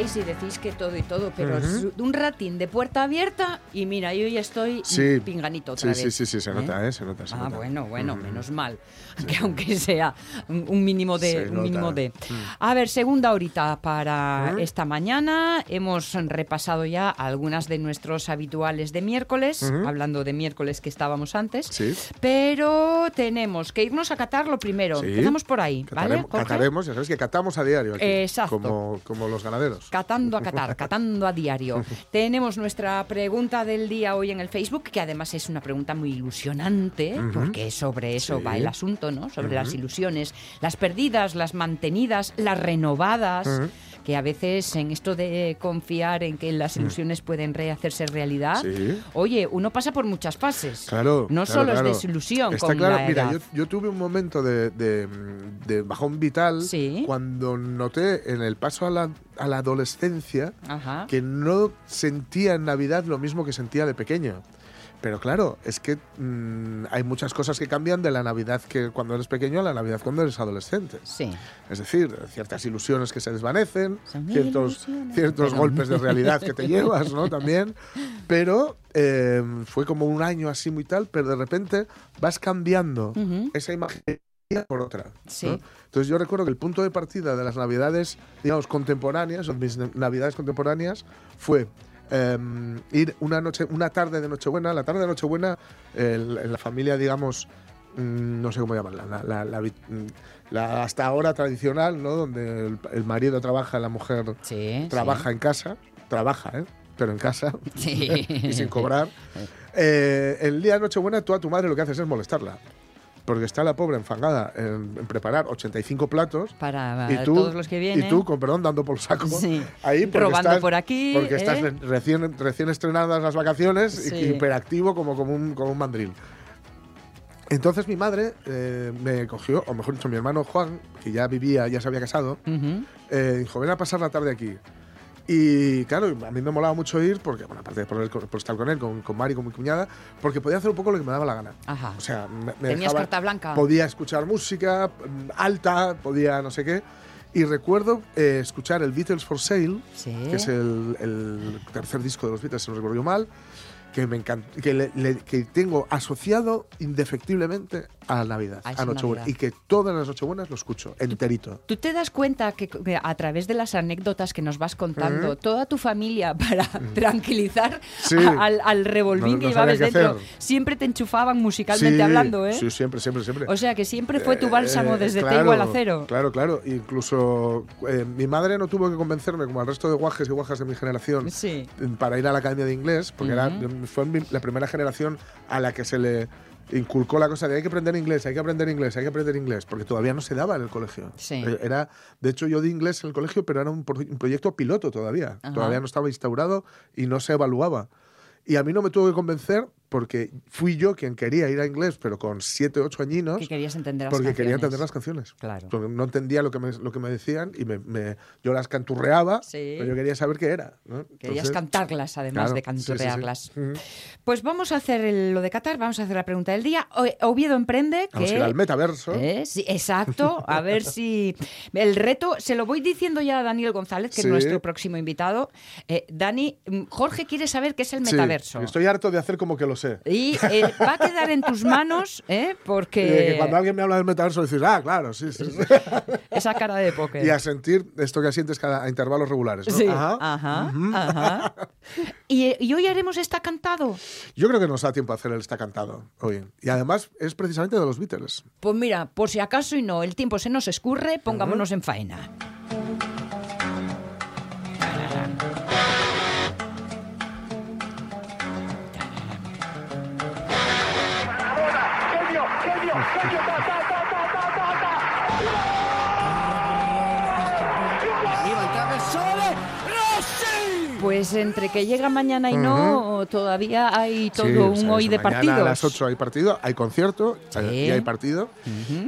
Y decís que todo y todo, pero es un ratín de puerta abierta y mira, yo ya estoy Sí. pinganito otra Sí, vez. sí, sí, sí, se nota, ¿eh? Se nota, se ah, nota. bueno, bueno, menos mal. Que aunque sea un, mínimo de. Se un mínimo de. Mm. A ver, segunda horita para esta mañana. Hemos repasado ya algunas de nuestros habituales de miércoles, hablando de miércoles que estábamos antes. Sí. Pero tenemos que irnos a catar lo primero. Sí. Empezamos por ahí, ¿vale? Cataremos, Jorge? cataremos, ya sabes que catamos a diario aquí. Exacto. Como, como los ganaderos. Catando a Qatar, catando a diario. Tenemos nuestra pregunta del día hoy en el Facebook, que además es una pregunta muy ilusionante, porque sobre eso Sí. va el asunto, ¿no? Sobre las ilusiones, las perdidas, las mantenidas, las renovadas. Que a veces en esto de confiar en que las ilusiones pueden rehacerse realidad, Sí. oye, uno pasa por muchas fases. Claro. No claro, solo claro. es desilusión Está con claro, la mira, edad. yo, yo tuve un momento de, de- de bajón vital Sí. cuando noté en el paso a la, a la adolescencia Ajá. que no sentía en Navidad lo mismo que sentía de pequeño. Pero claro, es que mm, hay muchas cosas que cambian de la Navidad que cuando eres pequeño a la Navidad cuando eres adolescente. Sí. Es decir, ciertas ilusiones que se desvanecen, ciertos, ciertos golpes de realidad que te llevas, ¿no? También. Pero eh, fue como un año así muy tal, pero de repente vas cambiando esa imagen por otra. ¿no? Sí. Entonces yo recuerdo que el punto de partida de las navidades, digamos, contemporáneas, o mis navidades contemporáneas, fue eh, ir una noche, una tarde de Nochebuena, la tarde de Nochebuena, en la familia, digamos, mm, no sé cómo llamarla, la, la- la vi- mm, la hasta ahora tradicional, ¿no? Donde el, el marido trabaja, la mujer Sí. trabaja en casa, trabaja, ¿eh? Pero en casa Sí. y sin cobrar. Eh, el día de Nochebuena, tú a tu madre lo que haces es molestarla. Porque está la pobre enfangada en, en preparar 85 platos. Para Y tú, todos los que vienen. y tú, con perdón, dando por saco. Sí. Ahí porque Robando estás, por aquí, Porque ¿eh? estás re- recién, recién estrenadas las vacaciones Sí. y hiperactivo como, como, un, como un mandril. Entonces mi madre eh, me cogió, o mejor dicho, mi hermano Juan, que ya vivía, ya se había casado, eh, dijo, ven a pasar la tarde aquí. Y claro, a mí me molaba mucho ir, porque, bueno, aparte de por, por estar con él, con, con Mari, con mi cuñada, porque podía hacer un poco lo que me daba la gana. Ajá. O sea, me, me Tenías dejaba- carta blanca. Podía escuchar música mm, alta, podía no sé qué. Y recuerdo eh, escuchar el Beatles for Sale, Sí. que es el, el tercer disco de los Beatles, si no recuerdo yo mal, que me encanta, que, le- le- que tengo asociado indefectiblemente a la Navidad, A a, esa Nochebuena. Y que todas las Nochebuenas lo escucho, enterito. ¿Tú te das cuenta que, a través de las anécdotas que nos vas contando, Ujú. toda tu familia, para tranquilizar Sí. a- al, al revolvín No- que llevabas dentro, hacer. siempre te enchufaban musicalmente Sí, hablando, ¿eh? Sí, siempre, siempre, siempre. O sea que siempre fue tu Eh, bálsamo eh, desde claro, Te igual a cero. Claro, claro. Incluso eh, mi madre no tuvo que convencerme, como al resto de guajes y guajas de mi generación, Sí. para ir a la academia de inglés, porque era, fue mi- la primera generación a la que se le inculcó la cosa de hay que aprender inglés, hay que aprender inglés, hay que aprender inglés, porque todavía no se daba en el colegio. Sí. Eh, Era, de hecho, yo di inglés en el colegio, pero era un, pro- un proyecto piloto todavía. Ajá. Todavía no estaba instaurado y no se evaluaba. Y a mí no me tuvo que convencer porque fui yo quien quería ir a inglés, pero con 7, 8 añinos. Que querías entender las Porque quería entender las canciones. Claro. Porque no entendía lo que me, lo que me decían y me, me- yo las canturreaba, Sí. pero yo quería saber qué era. ¿no? Querías Entonces, cantarlas, además claro, de sí, sí, sí. canturrearlas. Pues vamos a hacer el- lo de Qatar, vamos a hacer la pregunta del día. Oviedo emprende que... Vamos a ir al metaverso. ¿Eh? Exacto. A ver si. El reto, se lo voy diciendo ya a Daniel González, que es nuestro próximo invitado. Eh, Dani, mm, Jorge quiere saber qué es el metaverso. estoy harto de hacer como que lo sé. Y eh, va a quedar en tus manos, ¿eh? Porque que cuando alguien me habla del metaverso dices, ah, claro, sí, sí. sí". esa cara de póker. y a sentir esto que sientes cada, a intervalos regulares. ¿no? Sí, Ajá. ajá. Y, y hoy haremos esta cantado. Yo creo que nos da tiempo a hacer el está cantado hoy. Y además es precisamente de los Beatles. Pues mira, por si acaso y no, el tiempo se nos escurre, pongámonos en faena. Pues entre que llega mañana y no, todavía hay todo Sí, un hoy de partidos. A las 8 hay partido, hay concierto Sí. eh, y hay partido.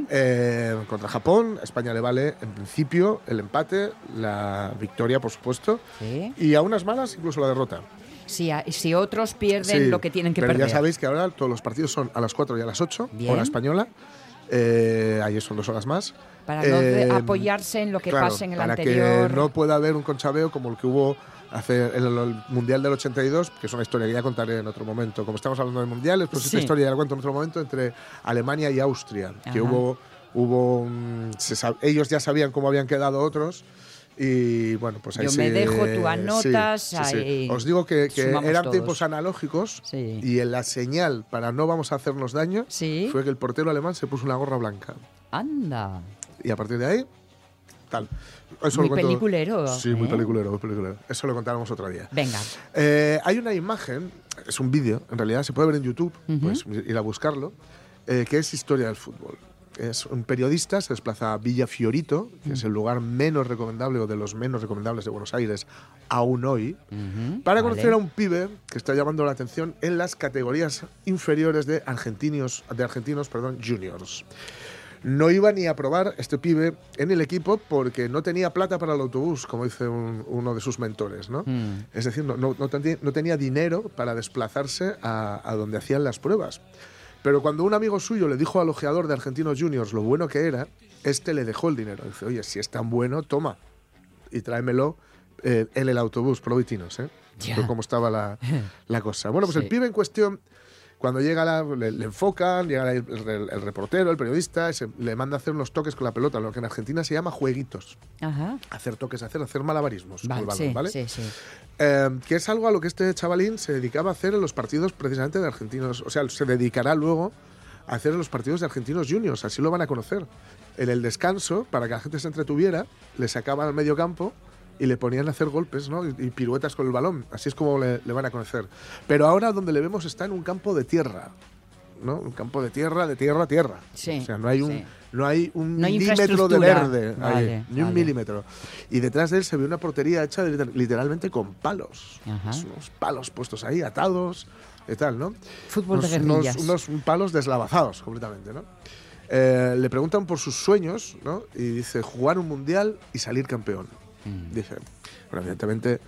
Eh, contra Japón, España le vale en principio el empate, la victoria, por supuesto, Sí. y a unas malas incluso la derrota. Si, a- si otros pierden Sí, lo que tienen que pero perder. ya sabéis que ahora todos los partidos son a las 4 y a las 8, Bien. hora española. Eh, ahí son dos horas más. Para no Eh, apoyarse en lo que claro, pasa en el para anterior. que no pueda haber un conchabeo como el que hubo hace en el, el Mundial del 82, que es una historia que ya contaré en otro momento. Como estamos hablando de mundiales, pues esta Sí. historia ya la cuento en otro momento entre Alemania y Austria, que hubo hubo se sab- ellos ya sabían cómo habían quedado otros y bueno, pues ahí Yo sí, me dejo, tú anotas, sí, sí. ahí Os digo que, eran todos. tiempos analógicos y en la señal para no vamos a hacernos daño Sí. fue que el portero alemán se puso una gorra blanca. Anda. Y a partir de ahí, tal. Eso Muy lo cuento- peliculero, Sí, muy ¿eh? peliculero, muy peliculero. Eso lo contaremos otro día. Venga. Eh, hay una imagen, es un vídeo, en realidad se puede ver en YouTube, Ujú. pues ir a buscarlo, eh, que es historia del fútbol. Es un periodista, se desplaza a Villa Fiorito, que es el lugar menos recomendable o de los menos recomendables de Buenos Aires aún hoy, Ujú, para vale. conocer a un pibe que está llamando la atención en las categorías inferiores de argentinos, de argentinos perdón, juniors. No iba ni a probar este pibe en el equipo porque no tenía plata para el autobús, como dice un- uno de sus mentores. ¿no? Mm. Es decir, no, no- no teni- no tenía dinero para desplazarse a, a donde hacían las pruebas. Pero cuando un amigo suyo le dijo al ojeador de Argentinos Juniors lo bueno que era, este le dejó el dinero. Dice, oye, si es tan bueno, toma y tráemelo eh, en el autobús, provitinos, ¿eh? Como estaba la, la cosa. Bueno, pues Sí. el pibe en cuestión, cuando llega, la- le, le enfocan, llega el, el- el reportero, el periodista, y se- le manda a hacer unos toques con la pelota, lo que en Argentina se llama jueguitos. Ajá. Hacer toques, hacer, hacer malabarismos Vale, balón, sí, ¿vale? sí, sí. Eh, que es algo a lo que este chavalín se dedicaba a hacer en los partidos precisamente de argentinos. O sea, se dedicará luego a hacer en los partidos de argentinos juniors. Así lo van a conocer. En el descanso, para que la gente se entretuviera, le sacaban al medio campo y le ponían a hacer golpes ¿no? y, y piruetas con el balón. Así es como le, le van a conocer. Pero ahora donde le vemos está en un campo de tierra. ¿no? Un campo de tierra, de tierra a tierra. Sí, O sea, no hay un, sí. no hay un No hay milímetro de verde. ahí, Vale, ni un vale. milímetro. Y detrás de él se ve una portería hecha de- literalmente con palos. Ajá. Unos palos puestos ahí, atados y tal, ¿no? Fútbol de unos, unos- guerrillas. unos palos deslavazados completamente, ¿no? Eh, le preguntan por sus sueños, ¿no? Y dice, jugar un mundial y salir campeón. Mm. Dice, bueno, evidentemente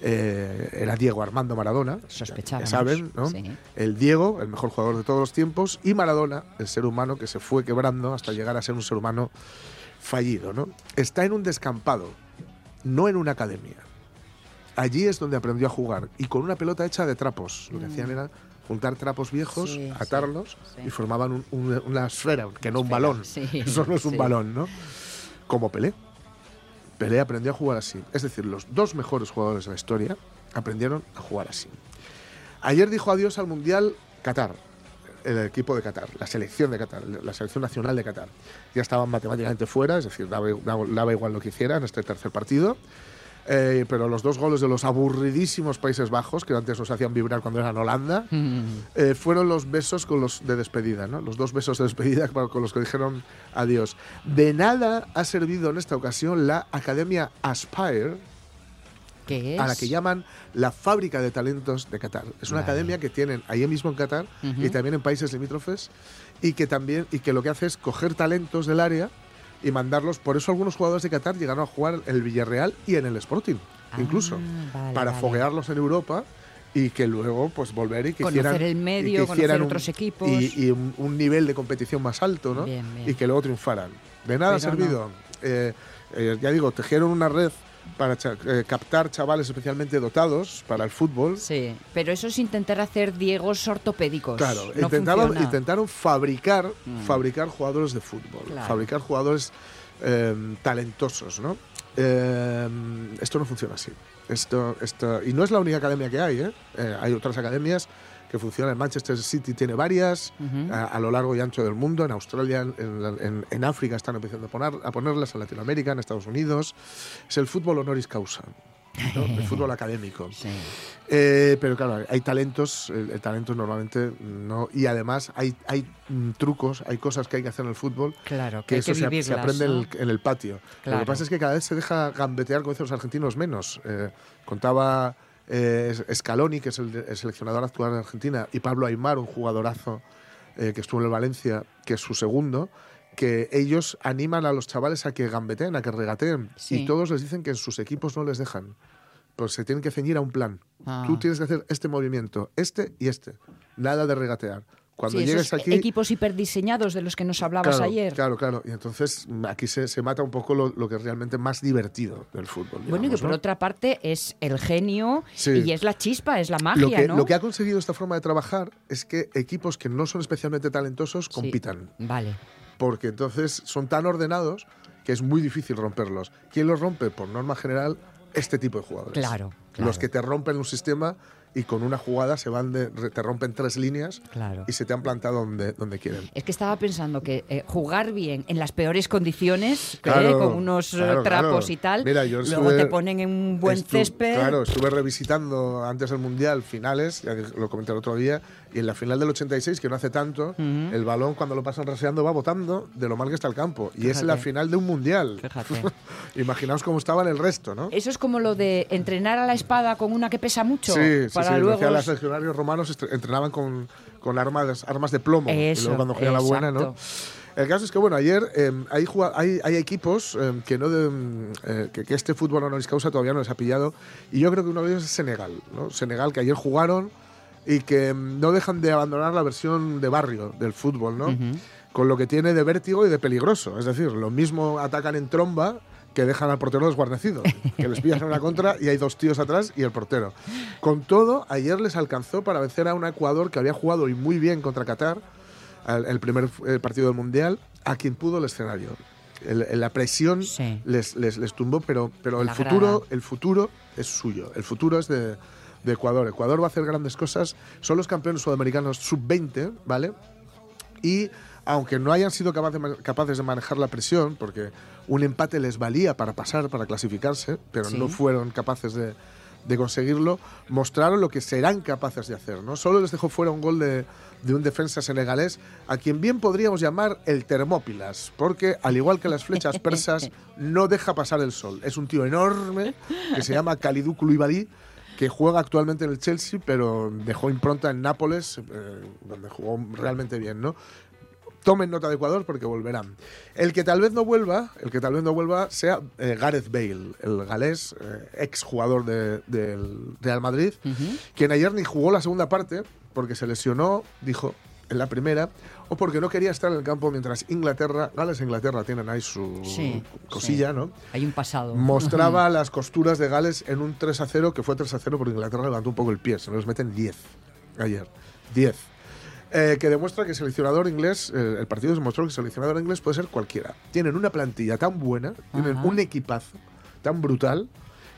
eh, era Diego Armando Maradona, ya- Sospechábamos, ya saben, ¿no? sí. El Diego, el mejor jugador de todos los tiempos, y Maradona, el ser humano que se fue quebrando hasta llegar a ser un ser humano fallido, ¿no? Está en un descampado, no en una academia. Allí es donde aprendió a jugar y con una pelota hecha de trapos. Lo que hacían era juntar trapos viejos, Mm. Sí, atarlos sí, y formaban un- un- una esfera, que no un balón. Eso no es un balón, ¿no? Como Pelé. Pelé aprendió a jugar así. Es decir, los dos mejores jugadores de la historia aprendieron a jugar así. Ayer dijo adiós al Mundial Qatar, el equipo de Qatar, la selección de Qatar, la selección nacional de Qatar. Ya estaban matemáticamente fuera, es decir, daba, daba- igual lo que hicieran este tercer partido. Eh, pero los dos goles de los aburridísimos Países Bajos, que antes nos hacían vibrar cuando eran Holanda, Mm. eh, fueron los besos con los de despedida, ¿no? Los dos besos de despedida con los que dijeron adiós. De nada ha servido en esta ocasión la Academia Aspire, ¿Qué es? a la que llaman la fábrica de talentos de Qatar. Es una Vale. academia que tienen ahí mismo en Qatar Ujú. y también en países limítrofes y que también y que lo que hace es coger talentos del área y mandarlos. Por eso algunos jugadores de Qatar llegaron a jugar en el Villarreal y en el Sporting, Ah, incluso, vale, para vale. foguearlos en Europa y que luego pues volver y que Conocer hicieran el y medio, que hicieran un- otros equipos. y, y un, un nivel de competición más alto, ¿no? Bien, bien. Y que luego triunfaran. De nada ha servido. Eh, eh, ya digo, tejieron una red para cha- eh, captar chavales especialmente dotados para el fútbol. Sí, pero eso es intentar hacer diegos ortopédicos. Claro, no intentaron fabricar, Mm. fabricar jugadores de fútbol, Claro. fabricar jugadores eh, talentosos, ¿no? Eh, esto no funciona así. Esto, esto, y no es la única academia que hay, ¿eh? Eh, hay otras academias que funcionan. Manchester City tiene varias Ujú. a, a lo largo y ancho del mundo. En Australia, en, en- en África están empezando a, poner, a ponerlas, en Latinoamérica, en Estados Unidos. Es el fútbol honoris causa. ¿no? el fútbol académico. Sí. Eh, pero claro, hay talentos, el, el talento normalmente no. Y además hay, hay mm, trucos, hay cosas que hay que hacer en el fútbol Claro, que que hay eso que se, ap- se vivirlas, aprende en ¿no? el, en el patio. Lo Claro. que pasa es que cada vez se deja gambetear, como dicen los argentinos, menos. Eh, contaba eh, Scaloni, que es el, seleccionador actual de Argentina, y Pablo Aymar, un jugadorazo eh, que estuvo en el Valencia, que es su segundo, que ellos animan a los chavales a que gambeteen, a que regateen. Sí. Y todos les dicen que en sus equipos no les dejan. Pues se tienen que ceñir a un plan. Ah. Tú tienes que hacer este movimiento, este y este. Nada de regatear. Cuando Sí, llegues aquí. equipos hiperdiseñados de los que nos hablabas Claro, ayer. Claro, claro. Y entonces aquí se, se mata un poco lo, lo que es realmente más divertido del fútbol. Bueno, y que por ¿no? otra parte es el genio Sí. y es la chispa, es la magia, lo que, ¿no? lo que ha conseguido esta forma de trabajar es que equipos que no son especialmente talentosos Sí. compitan. Vale. Porque entonces son tan ordenados que es muy difícil romperlos. ¿Quién los rompe? Por norma general, este tipo de jugadores. Claro, claro. Los que te rompen un sistema y con una jugada se van de, te rompen tres líneas Claro. y se te han plantado donde, donde quieren. Es que estaba pensando que eh, jugar bien en las peores condiciones, ¿eh? Claro, con unos eh, claro, trapos y tal, Mira, yo luego estuve- te ponen en un buen césped. Claro, estuve revisitando antes del Mundial finales, lo comenté el otro día, y en la final del 86, que no hace tanto, el balón cuando lo pasan raseando va botando de lo mal que está el campo. Y es Fíjate. la final de un Mundial. Fíjate. Imaginaos cómo estaba en el resto, ¿no? Eso es como lo de entrenar a la espada con una que pesa mucho. Sí, sí, para sí. lo luego. los legionarios romanos, entrenaban con, con armas, armas de plomo. y Eso, luego cuando cogían la buena, ¿no? El caso es que, bueno, ayer eh, hay, hay, hay equipos eh, que, no de- mm, eh, que, que este fútbol honoris causa todavía no les ha pillado. Y yo creo que uno de ellos es Senegal. ¿no? Senegal, que ayer jugaron y que mm, no dejan de abandonar la versión de barrio del fútbol, ¿no? Con lo que tiene de vértigo y de peligroso. Es decir, lo mismo atacan en tromba que dejan al portero desguarnecido. que les pillas en una contra y hay dos tíos atrás y el portero. Con todo, ayer les alcanzó para vencer a un Ecuador que había jugado y muy bien contra Qatar el primer eh, partido del Mundial, a quien pudo el escenario. El- el- la presión Sí. les, les, les tumbó, pero, pero el La futuro, grada. el futuro es suyo. El futuro es de, de Ecuador. Ecuador va a hacer grandes cosas. Son los campeones sudamericanos sub-20, ¿vale? Y aunque no hayan sido capaces de manejar la presión, porque un empate les valía para pasar, para clasificarse, pero Sí. no fueron capaces de, de conseguirlo, mostraron lo que serán capaces de hacer. ¿no? Solo les dejó fuera un gol de, de un defensa senegalés, a quien bien podríamos llamar el Termópilas, porque al igual que las flechas persas, no deja pasar el sol. Es un tío enorme que se llama Kalidou Koulibaly, que juega actualmente en el Chelsea, pero dejó impronta en Nápoles, eh, donde jugó realmente bien, ¿no? Tomen nota de Ecuador porque volverán. El que tal vez no vuelva, el que tal vez no vuelva sea eh, Gareth Bale, el galés, eh, ex jugador de- del Real Madrid, quien ayer ni jugó la segunda parte porque se lesionó, dijo en la primera, o porque no quería estar en el campo mientras Inglaterra, Gales e Inglaterra tienen ahí su Sí, cosilla, sí. ¿no? Hay un pasado. mostraba las costuras de Gales en un 3 a 0, que fue 3 a 0 porque Inglaterra levantó un poco el pie. Se nos meten 10 ayer. 10. Eh, que demuestra que el seleccionador inglés, eh, el partido demostró que el seleccionador inglés puede ser cualquiera. Tienen una plantilla tan buena, tienen un equipazo tan brutal,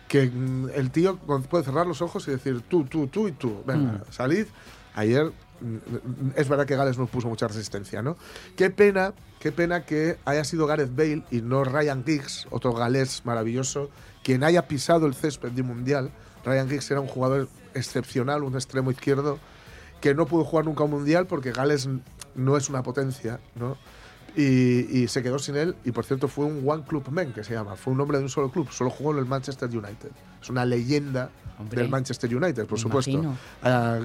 que mm, el tío puede cerrar los ojos y decir tú, tú, tú y tú. Venga, Mm. salid. Ayer mm, es verdad que Gales no puso mucha resistencia, ¿no? Qué pena, qué pena que haya sido Gareth Bale y no Ryan Giggs, otro galés maravilloso, quien haya pisado el césped de un mundial. Ryan Giggs era un jugador excepcional, un extremo izquierdo, que no pudo jugar nunca un mundial porque Gales no es una potencia, ¿no? Y, y se quedó sin él, y por cierto fue un One Club Man, que se llama, fue un hombre de un solo club, solo jugó en el Manchester United. Es una leyenda Hombre, del Manchester United, por supuesto. Ah,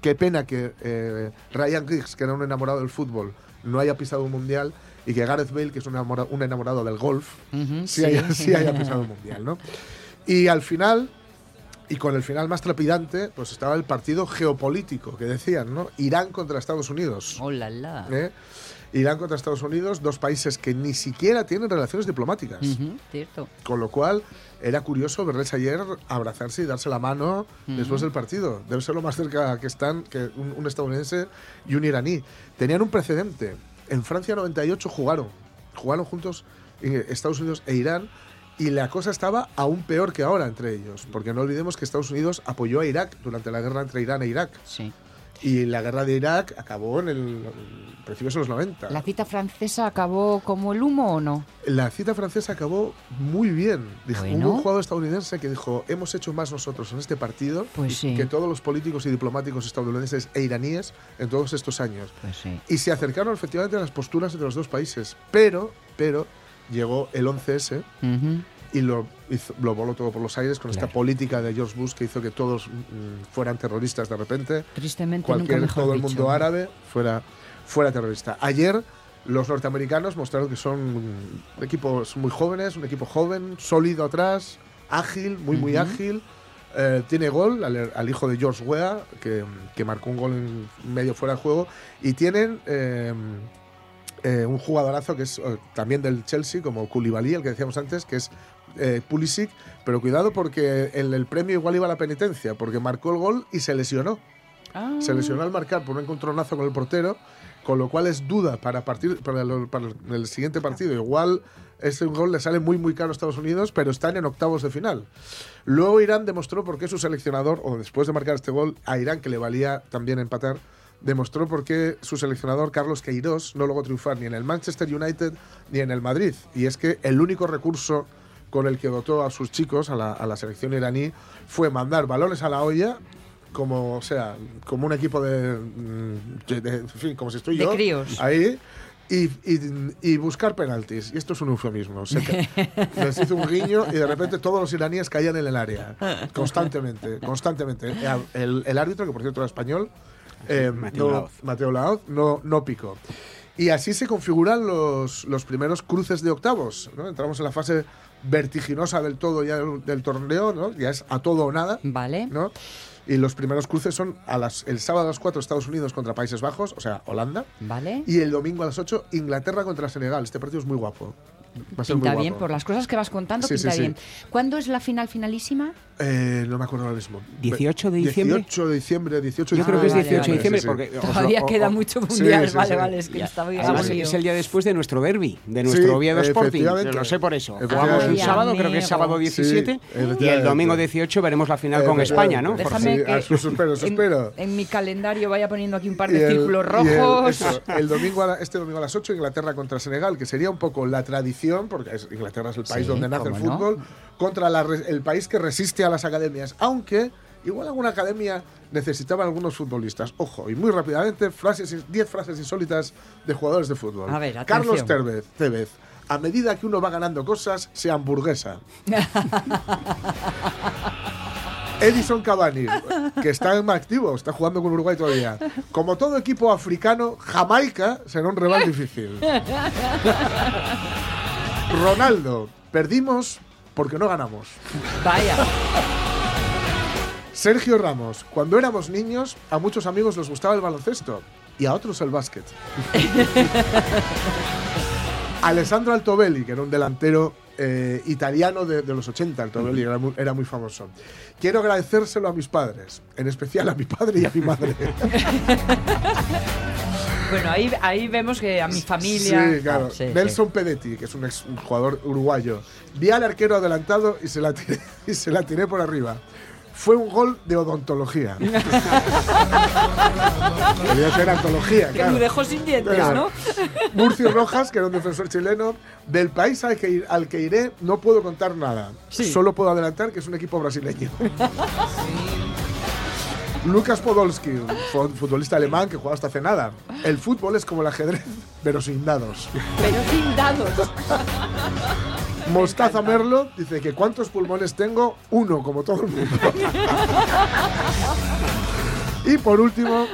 qué pena que eh, Ryan Giggs, que era un enamorado del fútbol, no haya pisado un mundial y que Gareth Bale, que es un enamora- un enamorado del golf, Ujú, sí, Haya, sí haya pisado un mundial, ¿no? Y al final, y con el final más trepidante, pues estaba el partido geopolítico que decían, ¿no? Irán contra Estados Unidos. Oh, la, la. ¿eh? Irán contra Estados Unidos, dos países que ni siquiera tienen relaciones diplomáticas. Cierto. Con lo cual, era curioso verles ayer abrazarse y darse la mano después del partido. Debe ser lo más cerca que están que un, un estadounidense y un iraní. Tenían un precedente. En Francia 98 jugaron. Jugaron juntos eh, Estados Unidos e Irán. Y la cosa estaba aún peor que ahora entre ellos. Porque no olvidemos que Estados Unidos apoyó a Irak durante la guerra entre Irán e Irak. Sí. Y la guerra de Irak acabó en el principios de los 90. ¿La cita francesa acabó como el humo o no? La cita francesa acabó muy bien. Dijo, Bueno. Hubo un jugador estadounidense que dijo, hemos hecho más nosotros en este partido Pues sí. que todos los políticos y diplomáticos estadounidenses e iraníes en todos estos años. Pues sí. Y se acercaron efectivamente a las posturas entre los dos países. Pero, pero, llegó el 11S Ujú. Y lo, hizo- lo voló todo por los aires con esta Claro. política de George Bush que hizo que todos mm, fueran terroristas de repente. Tristemente, Cualquier, nunca todo el dicho. mundo árabe fuera, fuera terrorista. Ayer los norteamericanos mostraron que son equipos muy jóvenes, un equipo joven, sólido atrás, ágil, muy, muy Ujú. ágil. Eh, tiene gol al, al hijo de George Weah, que, que marcó un gol en medio fuera de juego. Y tienen eh, eh, un jugadorazo que es eh, también del Chelsea, como Koulibaly, el que decíamos antes, que es eh, Pulisic. Pero cuidado porque el, el premio igual iba a la penitencia, porque marcó el gol y se lesionó. Ah. Se lesionó al marcar por un encontronazo con el portero, con lo cual es duda para, partir, para, el, para el siguiente partido. Igual ese gol le sale muy muy caro a Estados Unidos, pero están en octavos de final. Luego Irán demostró por qué su seleccionador, o después de marcar este gol, a Irán, que le valía también empatar, demostró por qué su seleccionador, Carlos Queiroz, no logró triunfar ni en el Manchester United ni en el Madrid. Y es que el único recurso con el que dotó a sus chicos, a la, a la selección iraní, fue mandar balones a la olla como, o sea, como un equipo de, mm, de- de- en fin, como si estoy De yo críos. ahí y, y- y buscar penaltis. Y esto es un eufemismo. Se les hizo un guiño y de repente todos los iraníes caían en el área. Constantemente, constantemente. El, el árbitro, que por cierto era español, eh, Mateo no- Laoz. Mateo Laoz, no, no picó. Y así se configuran los, los primeros cruces de octavos. ¿no? Entramos en la fase vertiginosa del todo ya del, del torneo, ¿no? ya es a todo o nada. Vale. ¿no? Y los primeros cruces son a las, el sábado a las 4 Estados Unidos contra Países Bajos, o sea, Holanda. Vale. Y el domingo a las 8 Inglaterra contra Senegal. Este partido es muy guapo. Va a ser Pinta muy bien, guapo. por las cosas que vas contando, Sí, pinta sí, sí. bien. ¿Cuándo es la final finalísima? Eh, no me acuerdo ahora mismo. 18 de diciembre. 18 de diciembre, 18 de Yo creo que es Ah, vale, 18 de vale. diciembre Sí, sí. porque Todavía o- queda mucho mundial. sí, vale, sí. vale, es que Ya. estaba Además, es el día después de nuestro derby, de nuestro Sí, Oviedo Sporting. Lo sé por eso. Jugamos un sábado, creo que es sábado 17, Sí, y el domingo 18 veremos la final con. España, ¿no? Déjame- que eso espero, eso en, espero. en mi calendario vaya poniendo aquí un par de el- círculos y el- rojos. eso, el domingo a la- este domingo a las 8 Inglaterra contra Senegal, que sería un poco la tradición, porque es- Inglaterra es el país Sí, donde nace el cómo no. fútbol, contra la el país que resiste a las academias. Aunque igual alguna academia necesitaba algunos futbolistas. Ojo, y muy rápidamente, frases, 10 frases insólitas de jugadores de fútbol. A ver, Carlos. Tevez, Tevez, a medida que uno va ganando cosas, se hamburguesa. Edison Cavani, que está en activo, está jugando con Uruguay todavía. Como todo equipo africano, Jamaica será un rival difícil. Ronaldo, perdimos porque no ganamos. Vaya. Sergio Ramos, cuando éramos niños, a muchos amigos les gustaba el baloncesto y a otros el básquet. Alessandro Altobelli, que era un delantero eh, italiano de, de los 80, Altobelli era muy, era muy famoso. Quiero agradecérselo a mis padres, en especial a mi padre y a mi madre. Bueno, ahí, ahí vemos que a mi familia. Sí, claro. Ah, sí, sí. Nelson Pedetti, que es un, ex- un jugador uruguayo. Vi al arquero adelantado y se la tiré, y se la tiré por arriba. Fue un gol de odontología. Debía ser antología, Que claro. lo dejó sin dientes, Claro. ¿no? Murcio Rojas, que era un defensor chileno, del país al que, ir- al que iré no puedo contar nada. Sí. Solo puedo adelantar que es un equipo brasileño. Lucas Podolski, un futbolista alemán que jugaba hasta hace nada. El fútbol es como el ajedrez, pero sin dados. Pero sin dados. Mostaza Merlo dice que ¿cuántos pulmones tengo? Uno, como todo el mundo. y por último,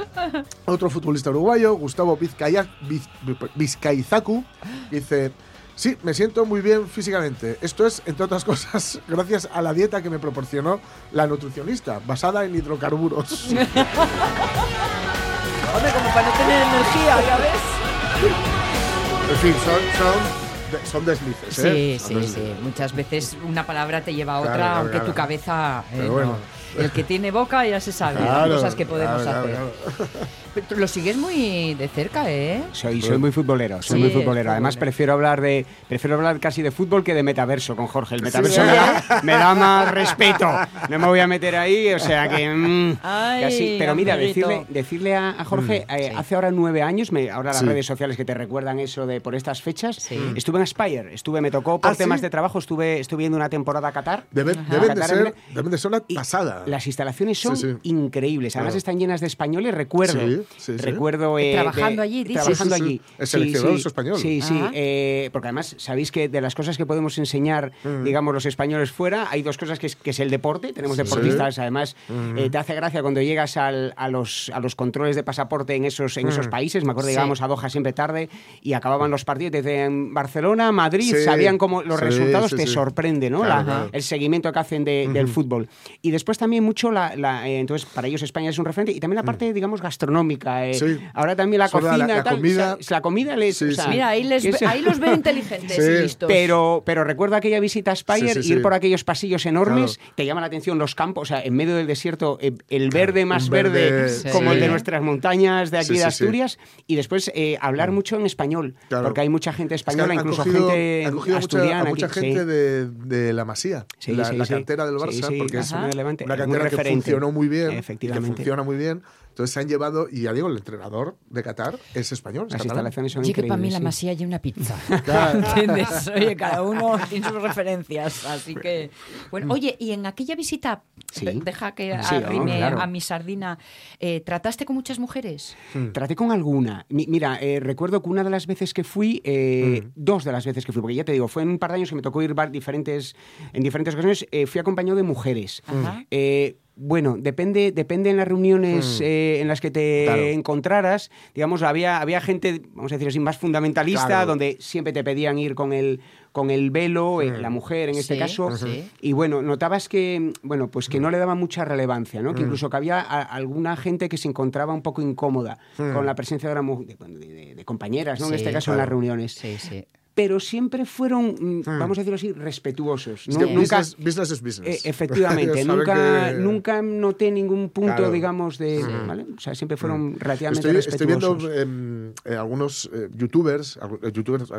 otro futbolista uruguayo, Gustavo Vizcaya- Viz- Vizcaizacu, dice, sí, me siento muy bien físicamente. Esto es, entre otras cosas, gracias a la dieta que me proporcionó la nutricionista, basada en hidrocarburos. Hombre, como para no tener energía, ¿ya ves? en fin, son, son, son deslices. ¿eh? Sí, Son sí, deslices. sí. Muchas veces una palabra te lleva a otra, Claro, aunque claro. tu cabeza. eh, no. bueno. El que tiene boca ya se sabe las Claro, cosas que podemos hacer. Lo sigues muy de cerca, ¿eh? Soy, soy muy futbolero, soy Sí, muy futbolero. Además futbolero. prefiero hablar de prefiero hablar casi de fútbol que de metaverso con Jorge. El metaverso me, da, me da más respeto. No me voy a meter ahí, o sea que mm, Ay, casi. Pero mira, amiguito. decirle, decirle a, a Jorge, eh, Sí. hace ahora nueve años, me, ahora las Sí. redes sociales que te recuerdan eso de por estas fechas, Sí. estuve en Aspire, estuve, me tocó por ¿Ah, temas sí? de trabajo, estuve, estuve viendo una temporada a Qatar. Deben, Ajá. deben de Qatar, ser, deben de ser una y pasada. Las instalaciones son Sí, sí. increíbles. Además Claro. están llenas de españoles. Recuerdo, Sí, sí, sí. recuerdo eh, Trabajando de- allí, dices. trabajando Sí, sí, sí. allí. El Sí, seleccionado sí. español. Sí, sí. Eh, porque además sabéis que de las cosas que podemos enseñar, Mm. digamos, los españoles fuera, hay dos cosas que es, que es el deporte. Tenemos deportistas, además, Mm. eh, te hace gracia cuando llegas al- a, los, a los controles de pasaporte en esos, en Mm. esos países. Me acuerdo llegábamos a Doha siempre tarde y acababan los partidos. Decían Barcelona, Madrid, Sí, sabían como los sí, resultados, sí, te sí. sorprende, ¿no? Claro, La- claro. el seguimiento que hacen de- del fútbol. Y después también mucho la, la, eh, entonces para ellos España es un referente y también la parte digamos gastronómica. Eh. Sí. Ahora también la Sobre la- cocina, la tal, comida. o sea, la comida les, Sí, o sea, sí. Mira, ahí, les es- ahí los veo inteligentes Sí. y listos. pero, pero recuerdo aquella visita a Spire, Sí, sí, ir por aquellos pasillos enormes, te llama la atención los campos, o sea, en medio del desierto, eh, el verde más verde, verde, Sí. como el de nuestras montañas de aquí Sí, de sí, sí. Asturias, y después eh, hablar mucho en español, Claro. porque hay mucha gente Es que española, incluso cogido- gente mucha, asturiana. a mucha aquí, gente sí. de, de la Masía, Sí, la, sí, la sí. cantera del Barça, sí, porque es una cantera que referente. funcionó muy bien, que Efectivamente. funciona muy bien. Entonces se han llevado, y ya digo, el entrenador de Qatar es español, es Las catalán. instalaciones son Oye, que para mí increíbles. la sí. masía y una pizza. Claro. ¿Entiendes? Oye, cada uno tiene sus referencias, así que... Bueno, oye, y en aquella visita, Sí. de- deja que Sí, arrime claro. a mi sardina, eh, ¿trataste con muchas mujeres? Traté con alguna. Mi- mira, eh, recuerdo que una de las veces que fui, eh, Mm. dos de las veces que fui, porque ya te digo, fue en un par de años que me tocó ir va- diferentes, en diferentes ocasiones, eh, fui acompañado de mujeres. Ajá. Bueno, depende, depende en las reuniones Mm. eh, en las que te Claro. encontraras. Digamos, había, había gente, vamos a decir así, más fundamentalista, Claro. donde siempre te pedían ir con el, con el velo, eh, la mujer en este Sí, caso. sí. Y bueno, notabas que, bueno, pues que no le daba mucha relevancia, ¿no? Que incluso que había a- alguna gente que se encontraba un poco incómoda con la presencia de, la de, de- compañeras, ¿no? en este caso en las reuniones. Sí, sí. Pero siempre fueron, mm, vamos a decirlo así, respetuosos. Es ¿no? que nunca, business, business es business. eh, efectivamente, nunca, que- nunca noté ningún punto, Claro. digamos, de. ¿vale? O sea, siempre fueron relativamente Estoy, estoy viendo respetuosos. em, eh, algunos eh, youtubers, eh, youtubers,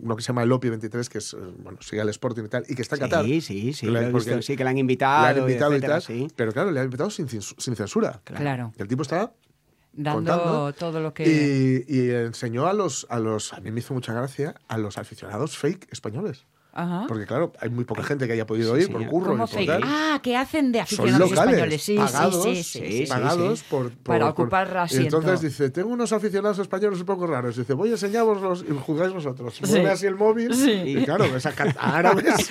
uno que se llama el Lopi23, que es, bueno, sigue al Sporting y tal, y que está en Qatar. Sí, sí, sí, le- visto, sí, que le han Le invitado. han invitado y tal, sí. pero claro, le han invitado sin, sin censura. Claro. El tipo está Dando contando todo lo que... y, y enseñó a los, a los, a mí me hizo mucha gracia, a los aficionados fake españoles. Ajá. Porque claro, hay muy poca gente que haya podido Sí, ir señor. por curro ¿Cómo y por tal. Ah, que hacen de Son aficionados locales, españoles. Sí, pagados, sí, sí, sí, sí, sí. pagados por, por- Para por- ocupar Y asiento. entonces dice, tengo unos aficionados españoles un poco raros. Dice, voy a enseñaros y juzgáis vosotros. Sí. Mueve así el móvil Sí. y claro, ves a árabes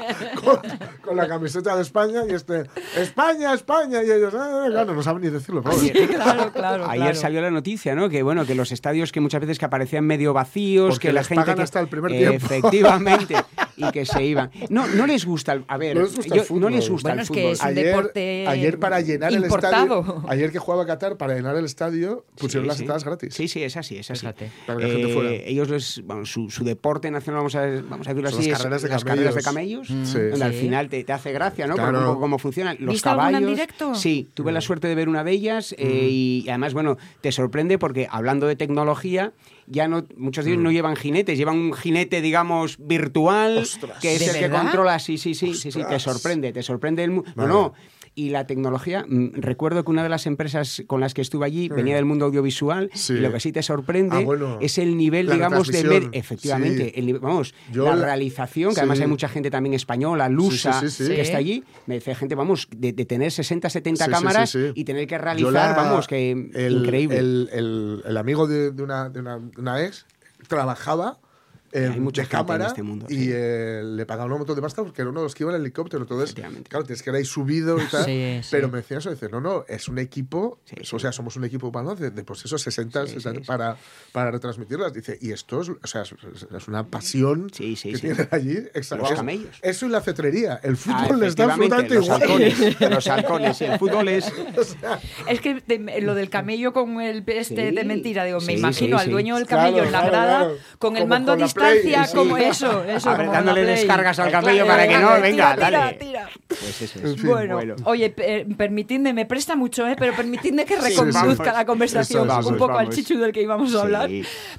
con, con la camiseta de España y este, España, España. Y ellos, ah, claro, no saben ni decirlo. Ayer, Claro, claro, Ayer claro. salió la noticia, ¿no? Que bueno, que los estadios que muchas veces que aparecían medio vacíos, Porque que la les gente pagan que- hasta el primer tiempo. efectivamente, y que se iban. No, no les gusta, el- a ver, No les gusta yo- el fútbol. no les gusta Bueno, el es fútbol. que es un Ayer, deporte ayer para llenar importado. el estadio, ayer que jugaba Qatar, para llenar el estadio, pusieron Sí, las sí. entradas gratis. Sí, sí, es así, es así. Para que la gente Eh, fuera. ellos, les, bueno, su, su deporte nacional, vamos a, vamos a decirlo Son así, las es carreras de las camellos. carreras de camellos, Sí. donde al Sí. final te, te hace gracia, ¿no? Claro. un poco cómo funcionan los ¿Viste alguna en caballos. directo? Sí, tuve Mm. la suerte de ver una de ellas eh, y además, bueno, te sorprende porque hablando de tecnología, ya no muchos de ellos no llevan jinetes, llevan un jinete, digamos, virtual, Mm. Ostras. que es ¿De el que controla, sí, sí, sí, sí, sí, te sorprende, te sorprende el mu- No, no, y la tecnología, mm, recuerdo que una de las empresas con las que estuve allí venía del mundo audiovisual Sí. y lo que sí te sorprende Ah, bueno. es el nivel, digamos, de efectivamente, Sí. el nivel- vamos, Yo la realización, que sí. además hay mucha gente también española, lusa, sí, sí, sí. que Sí. está allí, me decía gente, vamos, de, de tener 60, 70 Sí, sí, cámaras sí, sí. y tener que realizar, la- vamos, que el, increíble. El, el- el amigo de, de una, de, una, de una ex trabajaba Hay mucha de gente en cámara este mundo, y sí. eh, le pagaban un montón de pasta porque era uno de los que iba en el helicóptero. Entonces, claro, tienes que ir ahí subido y tal. Sí, sí. Pero me decía eso, dice, no, no, es un equipo, Sí, sí. o sea, somos un equipo humano de, de, pues eso, 60, Sí, 60 sí, sí. para, para retransmitirlas. Dice, y esto es, o sea, es, una pasión Sí, sí, que sí. tienen allí. Exa- Los camellos. Eso y la cetrería. El Ah, fútbol les da efectivamente, absolutamente los igual. halcones, los halcones, sí, el fútbol es... Es que de- lo del camello con el este Sí. de mentira, digo, me Sí, imagino sí, al sí. dueño del Claro, camello en la claro, grada claro. con el mando sí. como eso, eso A ver, como la dándole Play. descargas al camello para que no, tira, venga, tira, dale. tira. Pues eso es. Bueno, Bueno. oye, pe- permitidme, me presta mucho, ¿eh? pero permitidme que reconduzca la conversación un poco al chichu del que íbamos a Sí. hablar,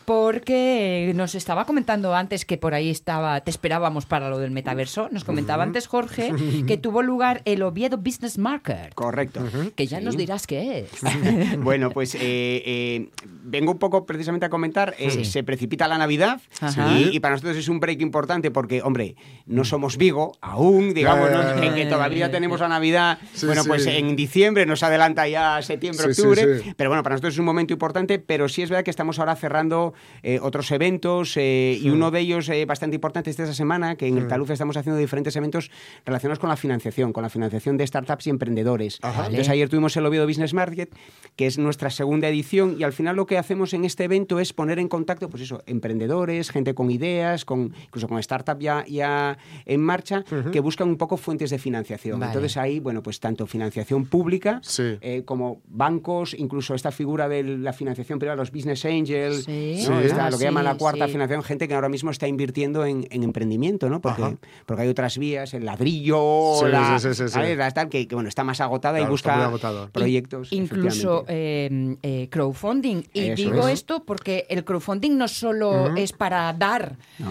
porque nos estaba comentando antes que por ahí estaba, te esperábamos para lo del metaverso, nos comentaba antes Jorge que tuvo lugar el Oviedo Business Market, Correcto. que ya Sí. nos dirás qué es. Bueno, pues eh, eh, vengo un poco precisamente a comentar, eh, Sí. se precipita la Navidad Ajá. Y, y para nosotros es un break importante porque, hombre, no somos Vigo aún, digamos, ¿no? que, todavía tenemos la Navidad, Sí, bueno, sí. pues en diciembre nos adelanta ya septiembre, octubre, pero bueno, para nosotros es un momento importante, pero sí es verdad que estamos ahora cerrando eh, otros eventos eh, y uno de ellos eh, bastante importante es esta semana, que en el estamos haciendo diferentes eventos relacionados con la financiación, con la financiación de startups y emprendedores. Ajá. Entonces ayer tuvimos el Oviedo Business Market, que es nuestra segunda edición, y al final lo que hacemos en este evento es poner en contacto, pues eso, emprendedores, gente con ideas, con, incluso con startups ya, ya en marcha, que buscan un poco fuentes de financiación. Vale. Entonces ahí, bueno, pues tanto financiación pública Sí. eh, como bancos, incluso esta figura de la financiación privada, los business angels, Sí. ¿no? Sí. Esta, Ah, lo que llaman la cuarta sí. financiación, gente que ahora mismo está invirtiendo en, en emprendimiento, ¿no? Porque, Ajá. porque hay otras vías, el ladrillo, Sí, la, sí, sí, sí, sí. ¿sabes? La tal, que, que, bueno, está más agotada y Claro, busca proyectos. Incluso efectivamente. eh, eh, crowdfunding. Y Eso digo es. esto porque el crowdfunding no solo es para dar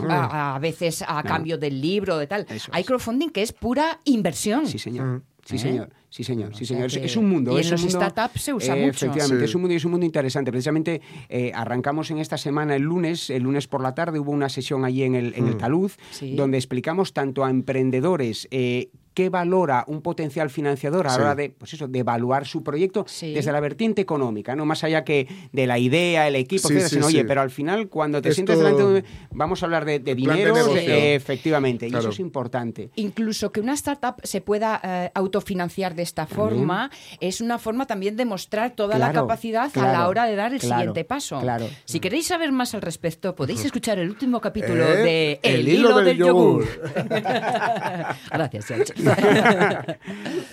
a, a veces a cambio del libro de tal. Eso Hay es. crowdfunding que es pura inversión. Sí, señor. Mm. Sí, ¿Eh? señor. Sí, señor. Sí, O sea señor. Es- que- Es un mundo. y en es un los mundo- startups se usa eh, mucho. Efectivamente, Sí. es un mundo y es un mundo interesante. Precisamente eh, arrancamos en esta semana el lunes, el lunes por la tarde hubo una sesión allí en el, en el Taluz, Sí. donde explicamos tanto a emprendedores eh, qué valora un potencial financiador a la Sí. hora de, pues eso, de evaluar su proyecto Sí. desde la vertiente económica, no más allá que de la idea, el equipo, Sí, etcétera, sí, sino, oye, pero al final cuando te Esto- sientes delante de un- vamos a hablar de, de Plan de dinero, eh, efectivamente, y eso es importante. Incluso que una startup se pueda eh, autofinanciar de esta forma es una forma también de mostrar toda la Claro, capacidad a la hora de dar el claro, siguiente paso. Si queréis saber más al respecto, podéis escuchar el último capítulo Eh, de El El, hilo hilo, del del yogur. yogur. Gracias.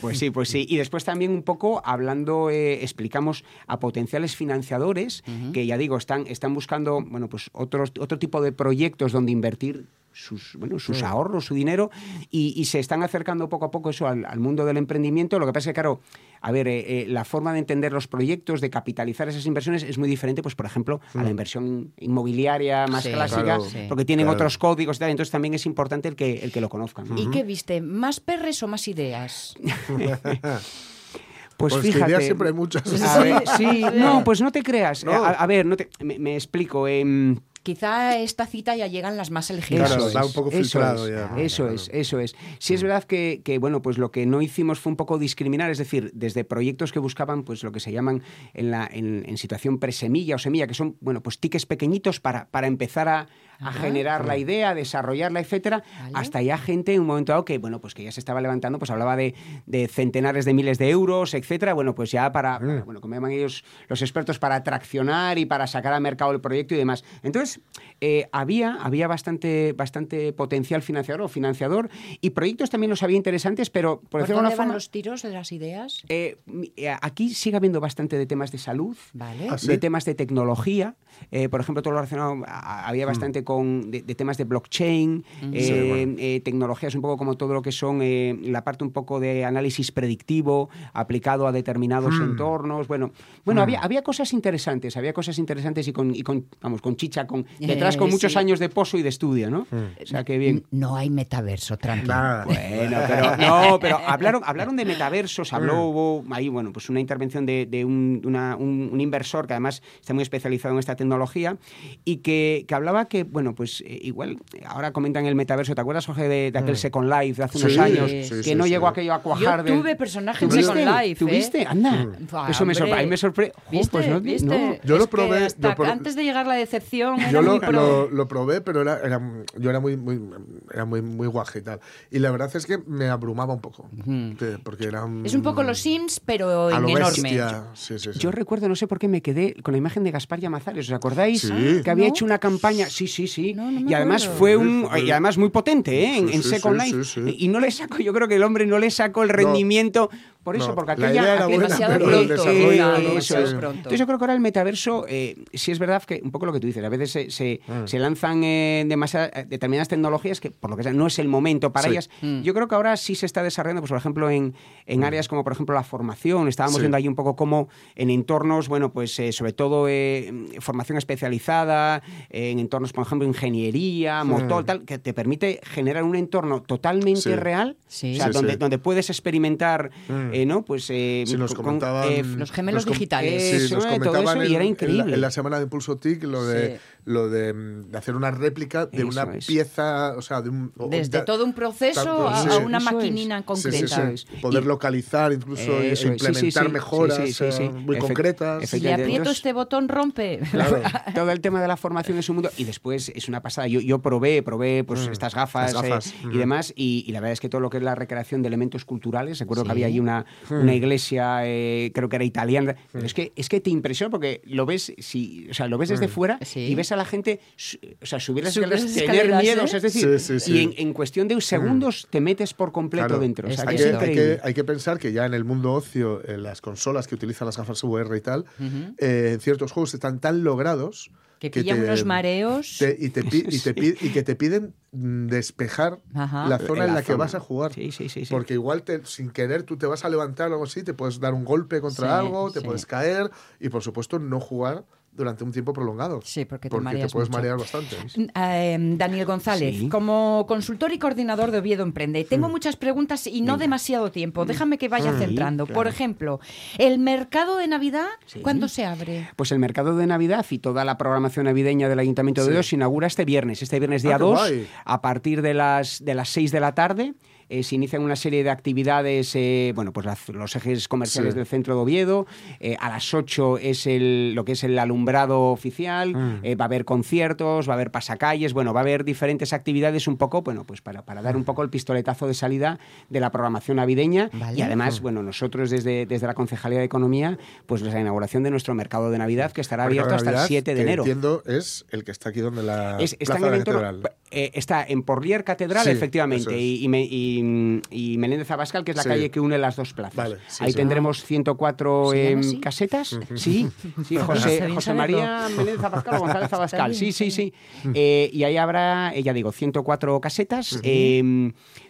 Pues sí, pues sí. Y después también un poco hablando, eh, explicamos a potenciales financiadores que ya digo, están, están buscando, bueno, pues otros, otro tipo de proyectos donde invertir sus, bueno, sus ahorros, su dinero, y, y se están acercando poco a poco eso al, al mundo del emprendimiento. Lo que pasa es que, claro, a ver, eh, eh, la forma de entender los proyectos, de capitalizar esas inversiones, es muy diferente, pues, por ejemplo, a la inversión inmobiliaria más Sí, clásica, claro, porque tienen claro. otros códigos y tal. Entonces también es importante el que, el que lo conozcan. ¿no? ¿Y qué viste? ¿Más perres o más ideas? Pues, Pues que fíjate. ideas siempre hay muchas. A ver, sí, no, pues no te creas. No. A, a ver, no te, me, me explico. em, Quizá a esta cita ya llegan las más elegidas. Claro, está es, un poco eso filtrado es, ya, ¿no? Eso Claro. es, eso es. Sí es verdad que, que, bueno, pues lo que no hicimos fue un poco discriminar, es decir, desde proyectos que buscaban, pues lo que se llaman en, la, en, en situación presemilla o semilla, que son, bueno, pues tickets pequeñitos para, para empezar a, a Ajá. generar la idea, desarrollarla, etcétera, Vale. hasta ya gente en un momento dado que, bueno, pues que ya se estaba levantando, pues hablaba de, de centenares de miles de euros, etcétera, bueno, pues ya para, para, bueno, como llaman ellos los expertos, para traccionar y para sacar al mercado el proyecto y demás. Entonces, eh, había, había bastante, bastante potencial financiador o financiador y proyectos también los había interesantes, pero por ¿Por decirlo de dónde van forma... los tiros de las ideas? eh, aquí sigue habiendo bastante de temas de salud, Vale. Ah, sí. de temas de tecnología. eh, por ejemplo, todo lo relacionado, a- había Mm. bastante con de, de temas de blockchain, eh, Sí, bueno. eh, tecnologías un poco como todo lo que son eh, la parte un poco de análisis predictivo aplicado a determinados Mm. entornos. Bueno, bueno había, había cosas interesantes, había cosas interesantes y con, y con vamos, con chicha, con, detrás Eh, con muchos sí. años de pozo y de estudio, ¿no? Mm. O sea, que bien. No hay metaverso, tranquilo. Nada. Bueno, pero no, pero hablaron, hablaron de metaversos, habló, Mm. hubo ahí, bueno, pues una intervención de, de un, una- un- un inversor que además está muy especializado en esta tecnología y que, que hablaba que, bueno, pues eh, igual, ahora comentan el metaverso, ¿te acuerdas, Jorge, de, de aquel Second Life de hace unos Mm. Sí, años? sí, que sí, no sí. llegó aquello a cuajar Yo tuve personaje en ¿Tuviste? Second Life, ¿eh? ¿Tuviste? Anda. Buah, Eso me sorprende. ¿Viste? pues no, no. Yo lo probé, hasta yo por- antes de llegar la decepción, era Yo lo, muy pro. Lo, lo probé, pero era, era- yo era muy, muy, era muy, muy guaje y tal. Y la verdad es que me abrumaba un poco. Porque era un- Es un poco los Sims, pero en lo enorme. bestia. Sí, sí, sí. Yo recuerdo, no sé por qué me quedé con la imagen de Gaspar Llamazares. ¿Os acordáis? Sí. Que había ¿No? hecho una campaña. Sí, sí, sí. No, no y además acuerdo. fue un. Y además muy potente, ¿eh? En, Sí, en Second sí, Life. sí, sí. Y no le sacó, yo creo que el hombre no le sacó el rendimiento. Por eso, No, porque la aquella, era buena, demasiado pronto, no. Entonces yo creo que ahora el metaverso, eh, sí es verdad que un poco lo que tú dices, a veces se, se, Mm. se lanzan eh, demasiadas- determinadas tecnologías que por lo que sea no es el momento para Sí. ellas. Yo creo que ahora sí se está desarrollando, pues por ejemplo, en, en áreas como por ejemplo la formación, estábamos Mm. Sí. viendo ahí un poco cómo en entornos, bueno, pues eh, sobre todo eh, formación especializada, eh, en entornos, por ejemplo, ingeniería, motor, tal, que te permite generar un entorno totalmente Sí. real, Sí. o sea, Sí, donde, sí. donde puedes experimentar, eh, ¿no? Pues eh, Sí, nos con- eh, Los gemelos digitales. Sí, Eso, nos todo comentaban eso, y era en la- increíble. En la, semana de Impulso TIC lo de. Lo de, mm, de hacer una réplica de Eso una es. pieza, o sea, de un. Desde todo un proceso tanto- a, sí. a una Eso es. maquinina Sí, sí, concreta. sí. Poder Y- localizar, incluso e sí, implementar sí, sí. mejoras Sí, sí, sí, eh, sí. muy concretas. Si le aprieto este botón, rompe. Claro. todo el tema de la formación es un mundo y después es una pasada. Yo, yo probé, probé pues estas gafas, eh, mm. y demás y, y la verdad es que todo lo que es la recreación de elementos culturales, recuerdo Sí. que había allí una, una iglesia, eh, creo que era italiana, pero es que es que te impresiona porque lo ves, si, o sea, lo ves desde fuera Sí. y ves a la gente, o sea, subir las Subir las escaleras, tener escaleras, miedo, ¿eh? o sea, es decir, Sí, sí, sí. y en, en cuestión de segundos te metes por completo Claro. dentro. O sea, hay, que, hay que- hay que pensar que ya en el mundo ocio, en las consolas que utilizan las gafas VR y tal, eh, ciertos juegos están tan logrados Que pillan unos mareos. te- y, te y, te y que te piden mm, despejar Ajá. la zona en La la, que zona. vas a jugar. Sí, sí, sí, sí. Porque igual te- sin querer tú te vas a levantar o algo así, te puedes dar un golpe contra Sí, algo, te sí. puedes caer y por supuesto no jugar durante un tiempo prolongado. Sí, porque te porque mareas puedes mucho. marear bastante. Eh, Daniel González, Sí. como consultor y coordinador de Oviedo Emprende, tengo muchas preguntas y no demasiado tiempo. Déjame que vaya centrando. Por claro. ejemplo, ¿el mercado de Navidad Sí. cuándo se abre? Pues el mercado de Navidad y toda la programación navideña del Ayuntamiento de Sí. Oviedo se inaugura este viernes, este viernes Ah, día qué 2, guay. a partir de las, de las 6 de la tarde. Eh, se inician una serie de actividades, eh, bueno, pues las- los ejes comerciales Sí. del centro de Oviedo. eh, a las 8 es el, lo que es el alumbrado oficial. Mm. eh, va a haber conciertos, va a haber pasacalles, bueno, va a haber diferentes actividades un poco, bueno, pues para, para dar un poco el pistoletazo de salida de la programación navideña. Vale. Y además, bueno, nosotros desde, desde la Concejalía de Economía, pues la inauguración de nuestro mercado de Navidad, que estará Mercado abierto hasta el Navidad, 7 de que enero. Entiendo es el que está aquí donde la Es- está, en el entorno- eh, está en Porlier Catedral, Sí, efectivamente, eso es. y, y, Me- y- y Menéndez Abascal, que es la Sí. calle que une las dos plazas. Vale, sí, Ahí sí. tendremos 104 ¿Se llama em, así? casetas. Sí, sí, José, José. María Menéndez Abascal o González Abascal. bien, Sí, sí, sí. Eh, y ahí habrá, eh, ya digo, 104 casetas.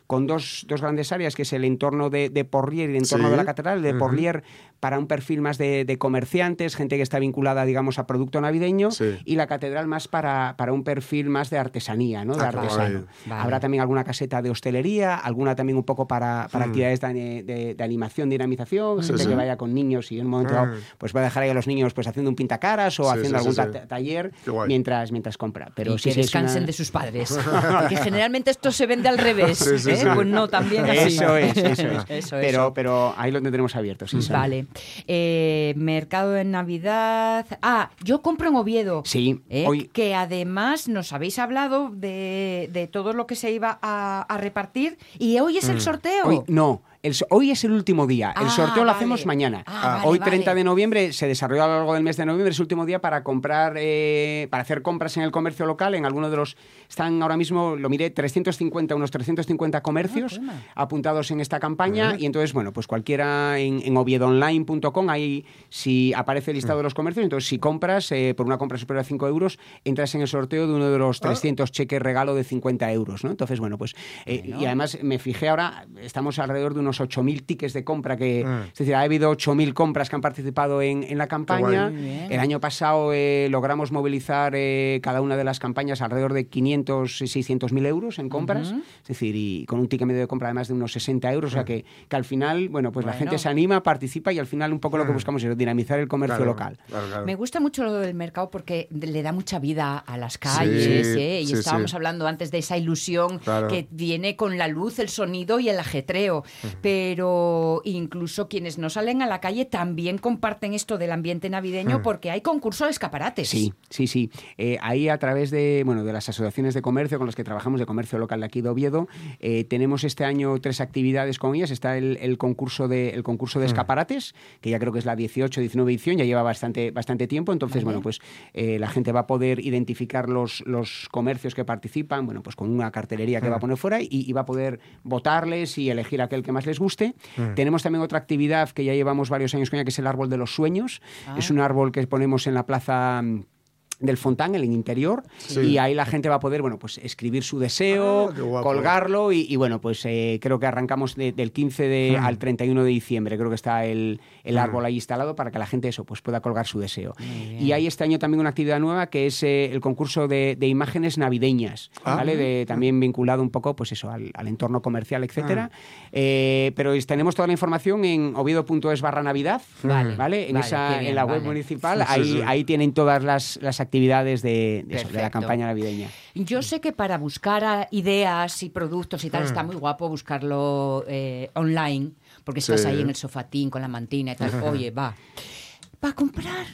Con dos, dos grandes áreas, que es el entorno de, de Porlier y el entorno Sí. de la catedral, de Ujú. Porlier para un perfil más de, de comerciantes, gente que está vinculada, digamos, a producto navideño, Sí. y la catedral más para, para un perfil más de artesanía, ¿no? De Ah, artesano. Vale. Habrá también alguna caseta de hostelería, alguna también un poco para, para actividades de, de- de animación, dinamización. Sí, gente sí. que vaya con niños y en un momento dado, Mm. pues va a dejar ahí a los niños pues haciendo un pintacaras o Sí, haciendo sí, algún sí, ta- sí. taller mientras, mientras compra. Pero y que es una- descansen de sus padres. que generalmente esto se vende al revés. Sí, sí, ¿eh? Pues no, también así. Eso es, eso es. Eso, pero, eso. pero ahí lo tendremos abierto, sí. Vale. Eh, mercado de Navidad. Ah, yo compro en Oviedo. Sí, ¿eh? hoy- Que además nos habéis hablado de, de todo lo que se iba a, a repartir y hoy es el sorteo. Mm. Hoy, no, el hoy es el último día. El Ah, sorteo lo vale. hacemos mañana. Ah, vale, hoy, vale. 30 de noviembre, se desarrolló a lo largo del mes de noviembre, es el último día para comprar, eh, para hacer compras en el comercio local. En alguno de los. Están ahora mismo, lo miré, 350, unos 350 comercios apuntados en esta campaña. Y entonces, bueno, pues cualquiera en, en oviedoonline.com, ahí si aparece el listado de los comercios, entonces si compras, eh, por una compra superior a 5 euros, entras en el sorteo de uno de los 300 cheques regalo de 50 euros, ¿no? Entonces, bueno, pues. eh, Y además me fijé ahora, estamos alrededor de unos 8.000 tickets de compra que. Mm. Es decir, ha habido 8.000 compras que han participado en, en la campaña. El año pasado eh, logramos movilizar eh, cada una de las campañas alrededor de 500 y 600 mil euros en compras. Es decir, y con un ticket medio de compra además de unos 60 euros. O sea que, que al final, bueno, pues la gente se anima, participa y al final un poco lo que Mm. buscamos es dinamizar el comercio Claro, local. claro, claro. Me gusta mucho lo del mercado porque le da mucha vida a las calles, Sí, ¿eh? y sí, estábamos sí. hablando antes de esa ilusión Claro. que viene con la luz, el sonido y el ajetreo. Pero incluso quienes no salen a la calle también comparten esto del ambiente navideño porque hay concurso de escaparates. Sí, sí, sí. Eh, ahí a través de, bueno, de las asociaciones de comercio con las que trabajamos, de comercio local de aquí de Oviedo, eh, tenemos este año tres actividades con ellas. Está el, el concurso de, el concurso de escaparates, que ya creo que es la 18, 19 edición, ya lleva bastante, bastante tiempo. Entonces, bueno, pues eh, la gente va a poder identificar los, los comercios que participan, bueno, pues con una cartelería que va a poner fuera y, y va a poder votarles y elegir aquel que más les guste. Mm. Tenemos también otra actividad que ya llevamos varios años con ella, que es el árbol de los sueños. Es un árbol que ponemos en la plaza mm, del Fontán, en el interior, Sí. y ahí la gente va a poder, bueno, pues escribir su deseo, Ah, colgarlo y, y, bueno, pues eh, creo que arrancamos de- del 15 de, Mm. al 31 de diciembre, creo que está el, el árbol ahí instalado para que la gente eso, pues pueda colgar su deseo. Y hay este año también una actividad nueva que es eh, el concurso de, de imágenes navideñas, Ah. ¿vale? De, también vinculado un poco, pues eso, al, al entorno comercial, etcétera. Eh, pero tenemos toda la información en oviedo.es barra navidad, Vale, ¿vale? En, vale, esa, qué bien, en la web vale. municipal, Sí, sí, ahí, sí. ahí tienen todas las, las actividades de, de eso, de la campaña navideña. Yo sé que para buscar ideas y productos y tal está muy guapo buscarlo eh, online, porque estás Sí. ahí en el sofatín con la mantina y tal. Oye, va. Para comprar.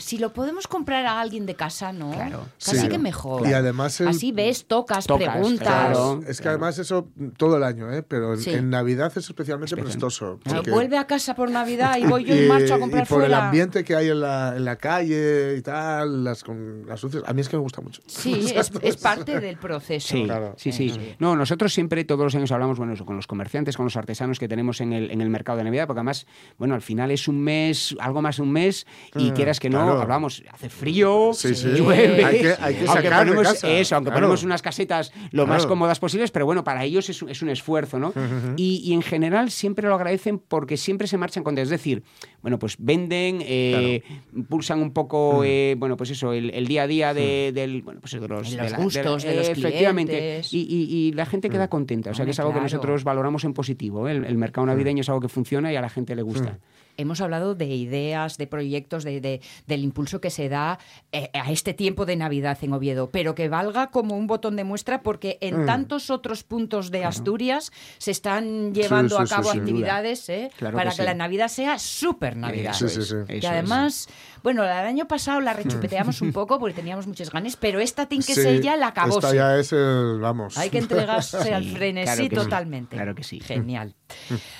Si lo podemos comprar a alguien de casa, ¿no? Claro. Casi Sí. que mejor. Y además el- Así ves, tocas, Tocas, preguntas. claro. Es que además eso todo el año, ¿eh? pero en, Sí. en Navidad es especialmente Especial. prestoso. Claro, porque- Vuelve a casa por Navidad y voy yo y, en marcha a comprar y por fuera. el ambiente que hay en la, en la calle y tal, las, con, las luces. A mí es que me gusta mucho. Sí, es, es parte del proceso. Sí, Claro. sí, sí. No, nosotros siempre todos los años hablamos, bueno, eso, con los comerciantes, con los artesanos que tenemos en el, en el mercado de Navidad, porque además, bueno, al final es un mes, algo más de un mes, y Mm, quieras que no, claro. hablamos, hace frío, Sí, sí. llueve, Hay que- hay que aunque de ponemos casa, eso, aunque claro. ponemos unas casetas lo más Claro. cómodas posibles, pero bueno, para ellos es, un- es un esfuerzo, ¿no? y, y en general siempre lo agradecen porque siempre se marchan contentos. Es decir, bueno, pues venden, eh, pulsan un poco, eh, bueno, pues eso, el, el día a día de, del, bueno, pues de los, De de los la- gustos de los Efectivamente. clientes. Y, y- y la gente queda contenta. O sea, que es algo que nosotros valoramos en positivo. ¿eh? El, el mercado navideño es algo que funciona y a la gente le gusta. Hemos hablado de ideas, de proyectos, de, de- del impulso que se da eh, a este tiempo de Navidad en Oviedo, pero que valga como un botón de muestra porque en Mm. tantos otros puntos de Asturias se están llevando sí, a cabo actividades eh, Claro para que que, sí. la Navidad sea súper Navidad. Sí, sí, sí. Eso Que es. además, bueno, el año pasado la rechupeteamos un poco porque teníamos muchas ganas, pero esta tiene que Sí, ser ya la acabó. Esta ya es el. Vamos. Hay que entregarse al Sí, frenesí claro que sí, totalmente. claro que sí. Genial.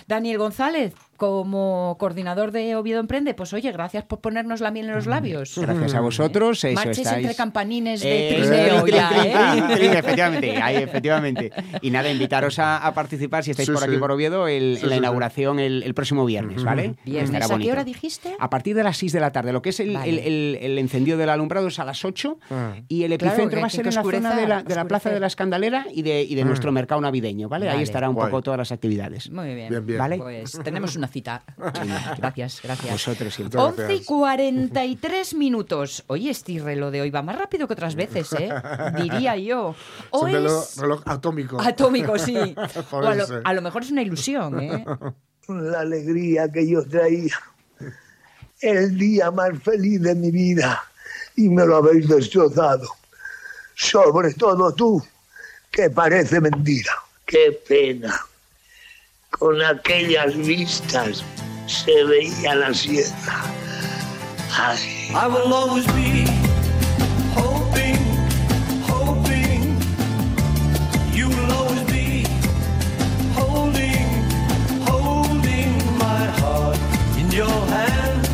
Daniel González, como coordinador de Oviedo Emprende, pues oye, gracias por ponernos la miel en los labios. Gracias a vosotros. Eso, Marches estáis- entre campanines de Eh, trineo ya, ¿eh? trin, efectivamente, ahí, efectivamente. Y nada, invitaros a, a participar si estáis Sí, por aquí sí. por Oviedo el- Sí, en la inauguración el, el próximo viernes, ¿vale? Viernes, ¿a qué hora dijiste? A partir de las 6 de la tarde. Lo que es el, Vale. el- el- el encendido del alumbrado es a las 8 Ah. y el Claro, epicentro que- va a ser en la zona de la, de la Plaza de la Escandalera y de, y de nuestro mercado navideño, ¿vale? Vale. Ahí estará un Guay. poco todas las actividades. Muy bien. Bien, bien. Vale. Pues tenemos una cita. Gracias, gracias. Vosotros siempre. Muchas 11 y gracias. 43 minutos. Oye, este reloj de hoy va más rápido que otras veces, ¿eh? Diría yo. Es O un reloj, es reloj atómico. atómico, sí. O a, lo, a lo mejor es una ilusión, ¿eh? la alegría que yo traía. El día más feliz de mi vida y me lo habéis destrozado. Sobre todo tú, que parece mentira. Qué pena. Con aquellas vistas se veía la sierra. Ay. I will always be hoping, hoping. You will always be holding, holding my heart in your hand.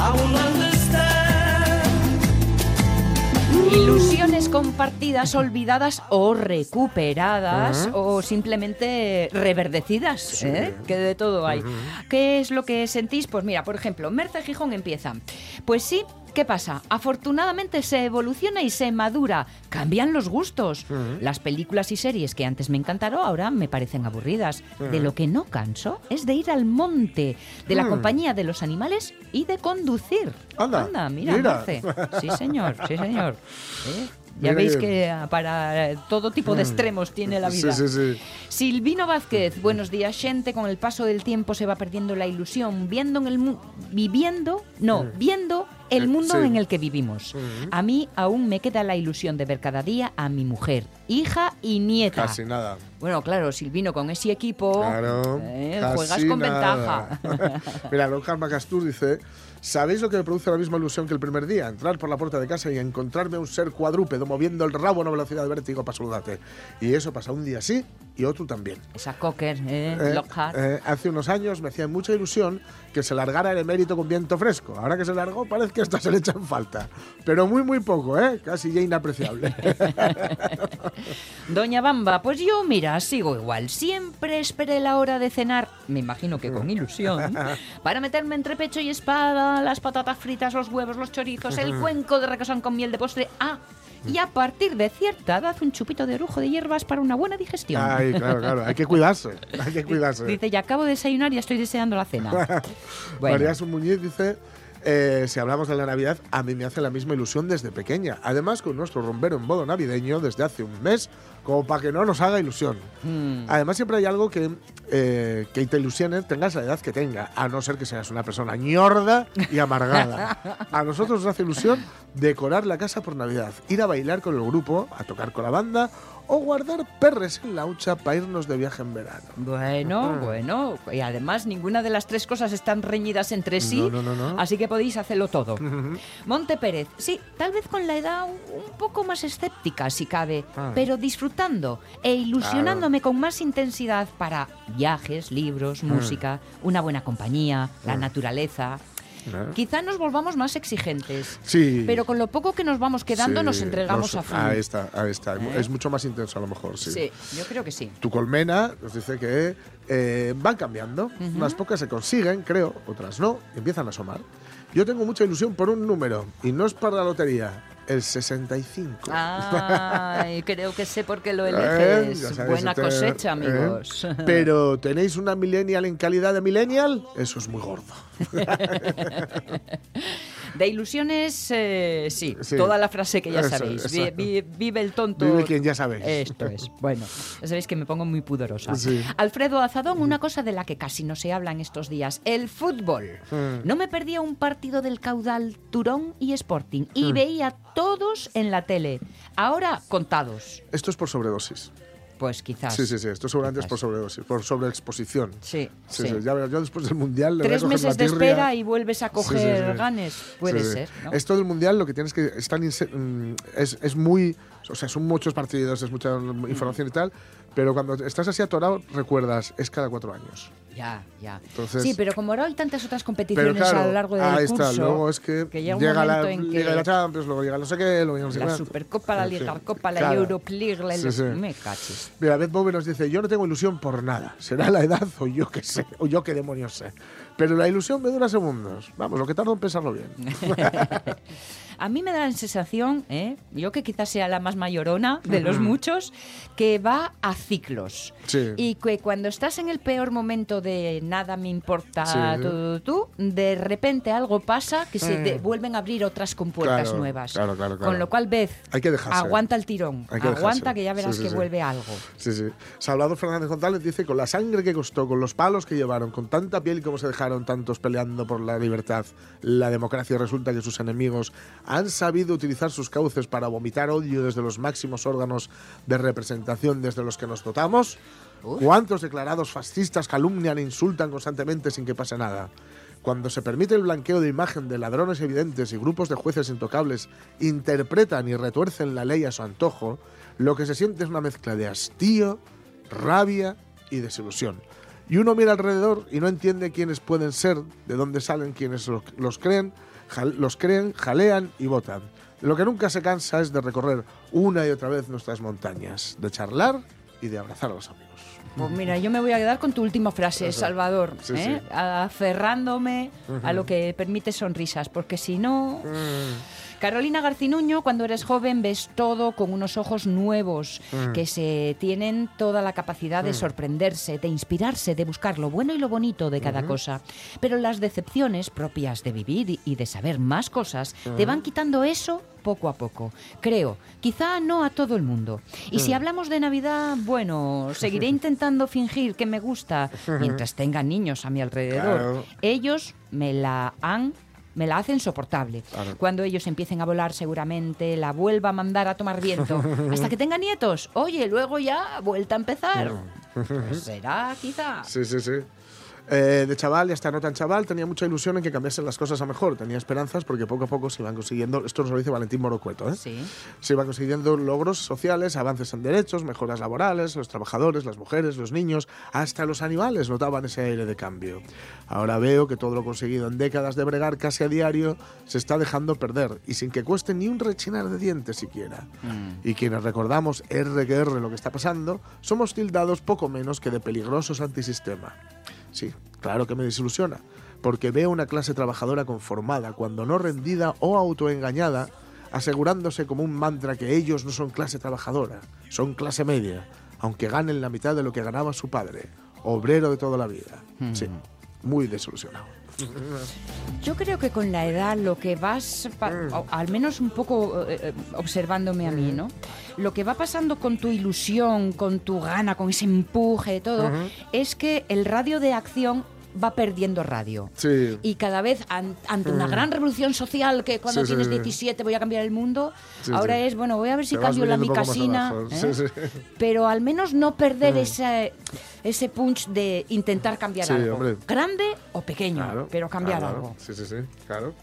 I will understand. Compartidas, olvidadas o recuperadas o simplemente reverdecidas, ¿eh? que de todo hay. ¿Qué es lo que sentís? Pues mira, por ejemplo, Merce Gijón empieza. Pues sí, ¿qué pasa? Afortunadamente se evoluciona y se madura, cambian los gustos. Las películas y series que antes me encantaron ahora me parecen aburridas. De lo que no canso es de ir al monte, de la compañía de los animales y de conducir. Anda, mira, mira. Marce. Sí, señor, sí, señor. ¿Eh? Ya Mira veis que- para todo tipo de extremos tiene la vida. Sí, sí, sí. Silvino Vázquez, buenos días, gente. Con el paso del tiempo se va perdiendo la ilusión, viendo en el mu- viviendo, no, viendo el Eh, mundo sí. en el que vivimos. A mí aún me queda la ilusión de ver cada día a mi mujer, hija y nieta. Casi nada. Bueno, claro, Silvino, con ese equipo Claro. eh, juegas con nada. ventaja. Mira, Lockhart Macastur dice: ¿Sabéis lo que me produce la misma ilusión que el primer día? Entrar por la puerta de casa y encontrarme a un ser cuadrúpedo moviendo el rabo a una velocidad de vértigo para saludarte. Y eso pasa un día sí y otro también. Esa cocker, eh, Eh, Lockhart. eh, hace unos años me hacía mucha ilusión que se largara el emérito con viento fresco. Ahora que se largó, parece que hasta se le echan falta. Pero muy, muy poco, ¿eh? Casi ya inapreciable. Doña Bamba, pues yo, mira, sigo igual. Siempre esperé la hora de cenar, me imagino que con ilusión, para meterme entre pecho y espada las patatas fritas, los huevos, los chorizos, el cuenco de requesón con miel de postre. Ah, y a partir de cierta edad, un chupito de orujo de hierbas para una buena digestión. Ay, claro, claro. Hay que cuidarse. Hay que cuidarse. Dice, ya acabo de desayunar y ya estoy deseando la cena. Bueno. María Sun Muñiz dice, eh, si hablamos de la Navidad, a mí me hace la misma ilusión desde pequeña. Además, con nuestro rombero en modo navideño desde hace un mes, como para que no nos haga ilusión. Mm. Además, siempre hay algo que, eh, que te ilusione, tengas la edad que tenga, a no ser que seas una persona ñorda y amargada. A nosotros nos hace ilusión decorar la casa por Navidad, ir a bailar con el grupo, a tocar con la banda o guardar perres en la hucha para irnos de viaje en verano. Bueno, bueno. Y además ninguna de las tres cosas están reñidas entre sí. No, no, no, no. Así que podéis hacerlo todo. Monte Pérez, sí, tal vez con la edad un, poco más escéptica, si cabe, Ah. pero disfrutando e ilusionándome con más intensidad para viajes, libros, música, una buena compañía, la naturaleza. Ah. Quizá nos volvamos más exigentes. Sí. Pero con lo poco que nos vamos quedando Sí, nos entregamos nos- a full. Ahí está, ahí está. ¿Eh? Es mucho más intenso a lo mejor, sí. Sí, yo creo que sí. Tu colmena nos dice que eh, van cambiando. Unas pocas se consiguen, creo, otras no, empiezan a asomar. Yo tengo mucha ilusión por un número, y no es para la lotería, el 65. Ay, creo que sé por qué lo Eh, eliges. Buena este, cosecha, eh. amigos. Pero ¿tenéis una millennial en calidad de millennial? Eso es muy gordo. De ilusiones, eh, sí, Sí. toda la frase que ya Eso, sabéis. Vi- exacto. vi- vive el tonto. Vive quien ya sabéis. Esto es. Bueno, ya sabéis que me pongo muy pudorosa. Sí. Alfredo Azadón, una cosa de la que casi no se habla en estos días, el fútbol. Hmm. No me perdía un partido del caudal Turón y Sporting y veía todos en la tele. Ahora contados. Esto es por sobredosis. Pues quizás. Sí, sí, sí. Esto seguramente es por sobredosis, por sobreexposición. Sí, Sí, sí. sí, Ya yo después del mundial. le voy a Tres meses la de espera y vuelves a coger ganes. Puede ser, ¿no? Esto del mundial lo que tienes que. Es, tan mm, es, es muy. O sea, son muchos partidos, es mucha información y tal. Pero cuando estás así atorado, recuerdas, es cada cuatro años. Ya, ya. Entonces- sí, pero como ahora hay tantas otras competiciones claro, a lo largo del ahí curso, está. Luego es que, llega un llega la en que Liga de la Champions, luego llega no sé qué, luego llega no sé la cuánto. Supercopa, la En fin, Libertadcopa, la claro. Europa League, la Sí, sí. me cachis. Mira, Beth Bowie nos dice, yo no tengo ilusión por nada. Será la edad o yo qué sé, o yo qué demonios sé. Pero la ilusión me dura segundos. Vamos, lo que tardo en pensarlo bien. A mí me da la sensación, ¿eh? yo que quizás sea la más mayorona de los muchos, que va a ciclos. Sí. Y que cuando estás en el peor momento de nada me importa, Sí. tú, de repente algo pasa que se te vuelven a abrir otras compuertas Mm. Claro, nuevas. claro, claro, claro. Con lo cual, Beth, Hay que dejarse. aguanta el tirón. Hay que aguanta dejarse. que ya verás Sí, sí, que vuelve algo. Sí, sí. Salvador Fernández González dice, con la sangre que costó, con los palos que llevaron, con tanta piel y cómo se dejaron tantos peleando por la libertad, la democracia, resulta que sus enemigos han sabido utilizar sus cauces para vomitar odio desde los máximos órganos de representación desde los que nos dotamos. ¿Cuántos declarados fascistas calumnian e insultan constantemente sin que pase nada? Cuando se permite el blanqueo de imagen de ladrones evidentes y grupos de jueces intocables interpretan y retuercen la ley a su antojo, lo que se siente es una mezcla de hastío, rabia y desilusión. Y uno mira alrededor y no entiende quiénes pueden ser, de dónde salen quienes lo- los creen, los creen, jalean y votan. Lo que nunca se cansa es de recorrer una y otra vez nuestras montañas, de charlar y de abrazar a los amigos. Pues mira, yo me voy a quedar con tu última frase, Eso. Salvador, Sí, ¿eh? sí. aferrándome a lo que permite sonrisas, porque si no... Mm. Carolina Garcinuño, cuando eres joven ves todo con unos ojos nuevos, Mm. que se tienen toda la capacidad de sorprenderse, de inspirarse, de buscar lo bueno y lo bonito de cada cosa. Pero las decepciones propias de vivir y- y de saber más cosas te van quitando eso poco a poco. Creo, quizá no a todo el mundo. Y si hablamos de Navidad, bueno, seguiré intentando fingir que me gusta mientras tenga niños a mi alrededor. Claro. Ellos me la han me la hacen soportable. Claro. Cuando ellos empiecen a volar, seguramente la vuelva a mandar a tomar viento. Hasta que tenga nietos. Oye, luego ya vuelta a empezar. Pues será, quizá. Sí, sí, sí. Eh, de chaval y hasta no tan chaval tenía mucha ilusión en que cambiasen las cosas a mejor. Tenía esperanzas porque poco a poco se iban consiguiendo, esto nos lo dice Valentín Morocueto, ¿eh? Sí. se iban consiguiendo logros sociales, avances en derechos, mejoras laborales, los trabajadores, las mujeres, los niños, hasta los animales notaban ese aire de cambio. Ahora veo que todo lo conseguido en décadas de bregar casi a diario se está dejando perder y sin que cueste ni un rechinar de dientes siquiera. Y quienes recordamos R que R lo que está pasando, somos tildados poco menos que de peligrosos antisistema. Sí, claro que me desilusiona, porque veo una clase trabajadora conformada, cuando no rendida o autoengañada, asegurándose como un mantra que ellos no son clase trabajadora, son clase media, aunque ganen la mitad de lo que ganaba su padre, obrero de toda la vida. Sí, muy desilusionado. Yo creo que con la edad lo que vas, Mm. o al menos un poco eh, eh, observándome a mí, ¿no? Lo que va pasando con tu ilusión, con tu gana, con ese empuje, todo, es que el radio de acción va perdiendo radio. Sí. Y cada vez an- ante una gran revolución social que cuando Mm. Sí, tienes sí. 17 voy a cambiar el mundo, ahora es, bueno, voy a ver si Te cambio la mi casina. ¿eh? Sí, sí. Pero al menos no perder ese, ese punch de intentar cambiar Sí, algo. hombre. Grande o pequeño, Claro, pero cambiar claro. algo. Sí, sí, sí, claro.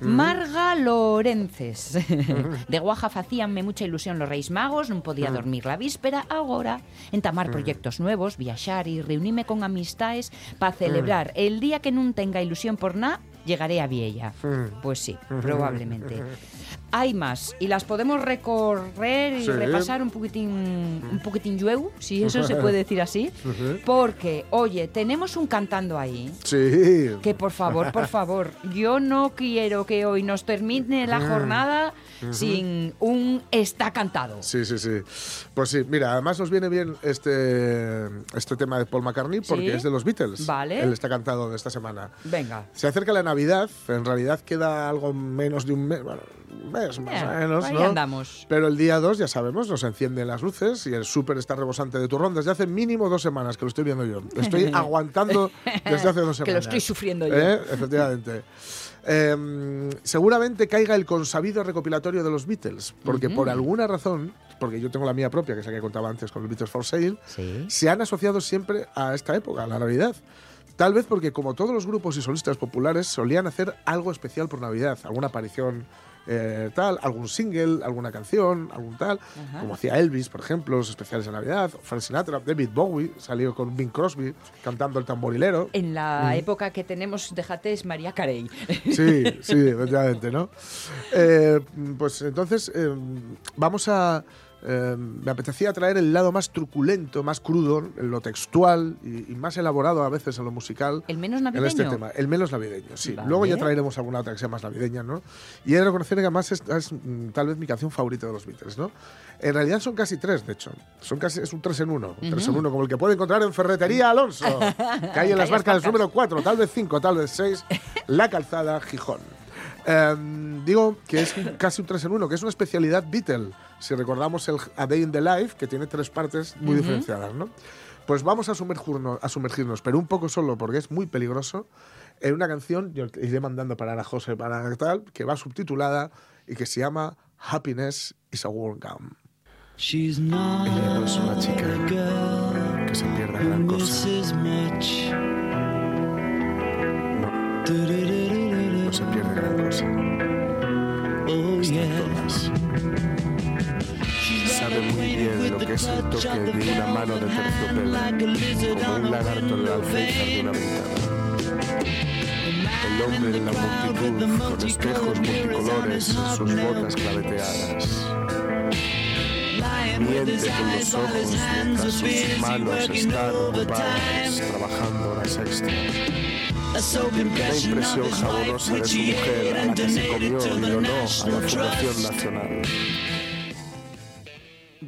Marga Lorences. De Guaja facíanme mucha ilusión los Reis Magos, non podía dormir la víspera, agora entamar proyectos nuevos, viaxar e reunirme con amistades para celebrar el día que non tenga ilusión por nada, llegaré a Viella. Pues sí, probablemente. Hay más y las podemos recorrer y Sí. repasar un poquitín un poquitín llueu, si eso se puede decir así, porque oye, tenemos un cantando ahí. Sí. Que por favor, por favor, yo no quiero que hoy nos termine la jornada sin un está cantado. Sí, sí, sí. Pues sí, mira, además nos viene bien este, este tema de Paul McCartney porque ¿Sí? es de los Beatles. Vale. Él está cantado de esta semana. Venga. Se acerca la Navidad, en realidad queda algo menos de un mes, bueno, mes más Eh, o menos, ahí ¿no? andamos. Pero el día 2, ya sabemos, nos encienden las luces y el súper está rebosante de turrón desde hace mínimo dos semanas, que lo estoy viendo yo. Estoy aguantando desde hace dos semanas. Que lo estoy sufriendo yo. ¿Eh? Efectivamente. Em, seguramente caiga el consabido recopilatorio de los Beatles, porque por alguna razón, porque yo tengo la mía propia, que es la que contaba antes con los Beatles for Sale, Sí. se han asociado siempre a esta época, a la Navidad. Tal vez porque, como todos los grupos y solistas populares, solían hacer algo especial por Navidad, alguna aparición eh, tal, algún single, alguna canción, algún tal, como hacía Elvis, por ejemplo, los especiales de Navidad, Frank Sinatra, David Bowie salió con Bing Crosby cantando el tamborilero. En la época que tenemos, déjate, es María Carey. Sí, sí, efectivamente, ¿no? Eh, pues entonces eh, vamos a... eh, me apetecía traer el lado más truculento, más crudo, en lo textual y, y más elaborado a veces en lo musical. ¿El menos En navideño? este tema, el menos navideño, sí. Vale. Luego ya traeremos alguna otra que sea más navideña, ¿no? Y he de reconocer que además es, es, mm, tal vez mi canción favorita de los Beatles, ¿no? En realidad son casi tres, de hecho. Son casi, es un tres en uno. Un tres en uno, como el que puede encontrar en Ferretería Alonso. que hay en las Marcas. número 4, tal vez 5, tal vez 6. La Calzada, Gijón. Em, digo que es casi un 3 en 1, que es una especialidad Beatle. Si recordamos el A Day in the Life, que tiene tres partes muy diferenciadas, ¿no? Pues vamos a sumergirnos, a sumergirnos, pero un poco solo, porque es muy peligroso, en una canción, yo iré mandando para la José, para tal, que va subtitulada y que se llama Happiness is a Warm Gun. She's not Ella no es una chica a girl que se pierda gran cosa. No, no se pierde gran cosa. Oh Están todas. Sabe muy bien lo que es el toque de una mano de terciopelo, como un lagarto en el alféizar de una ventana. El hombre en la multitud, con espejos multicolores en sus botas claveteadas. Miente con los ojos mientras sus manos están ocupadas trabajando la sexta. La impresión jabonosa de su mujer a la que se comió y donó a la Fundación Nacional.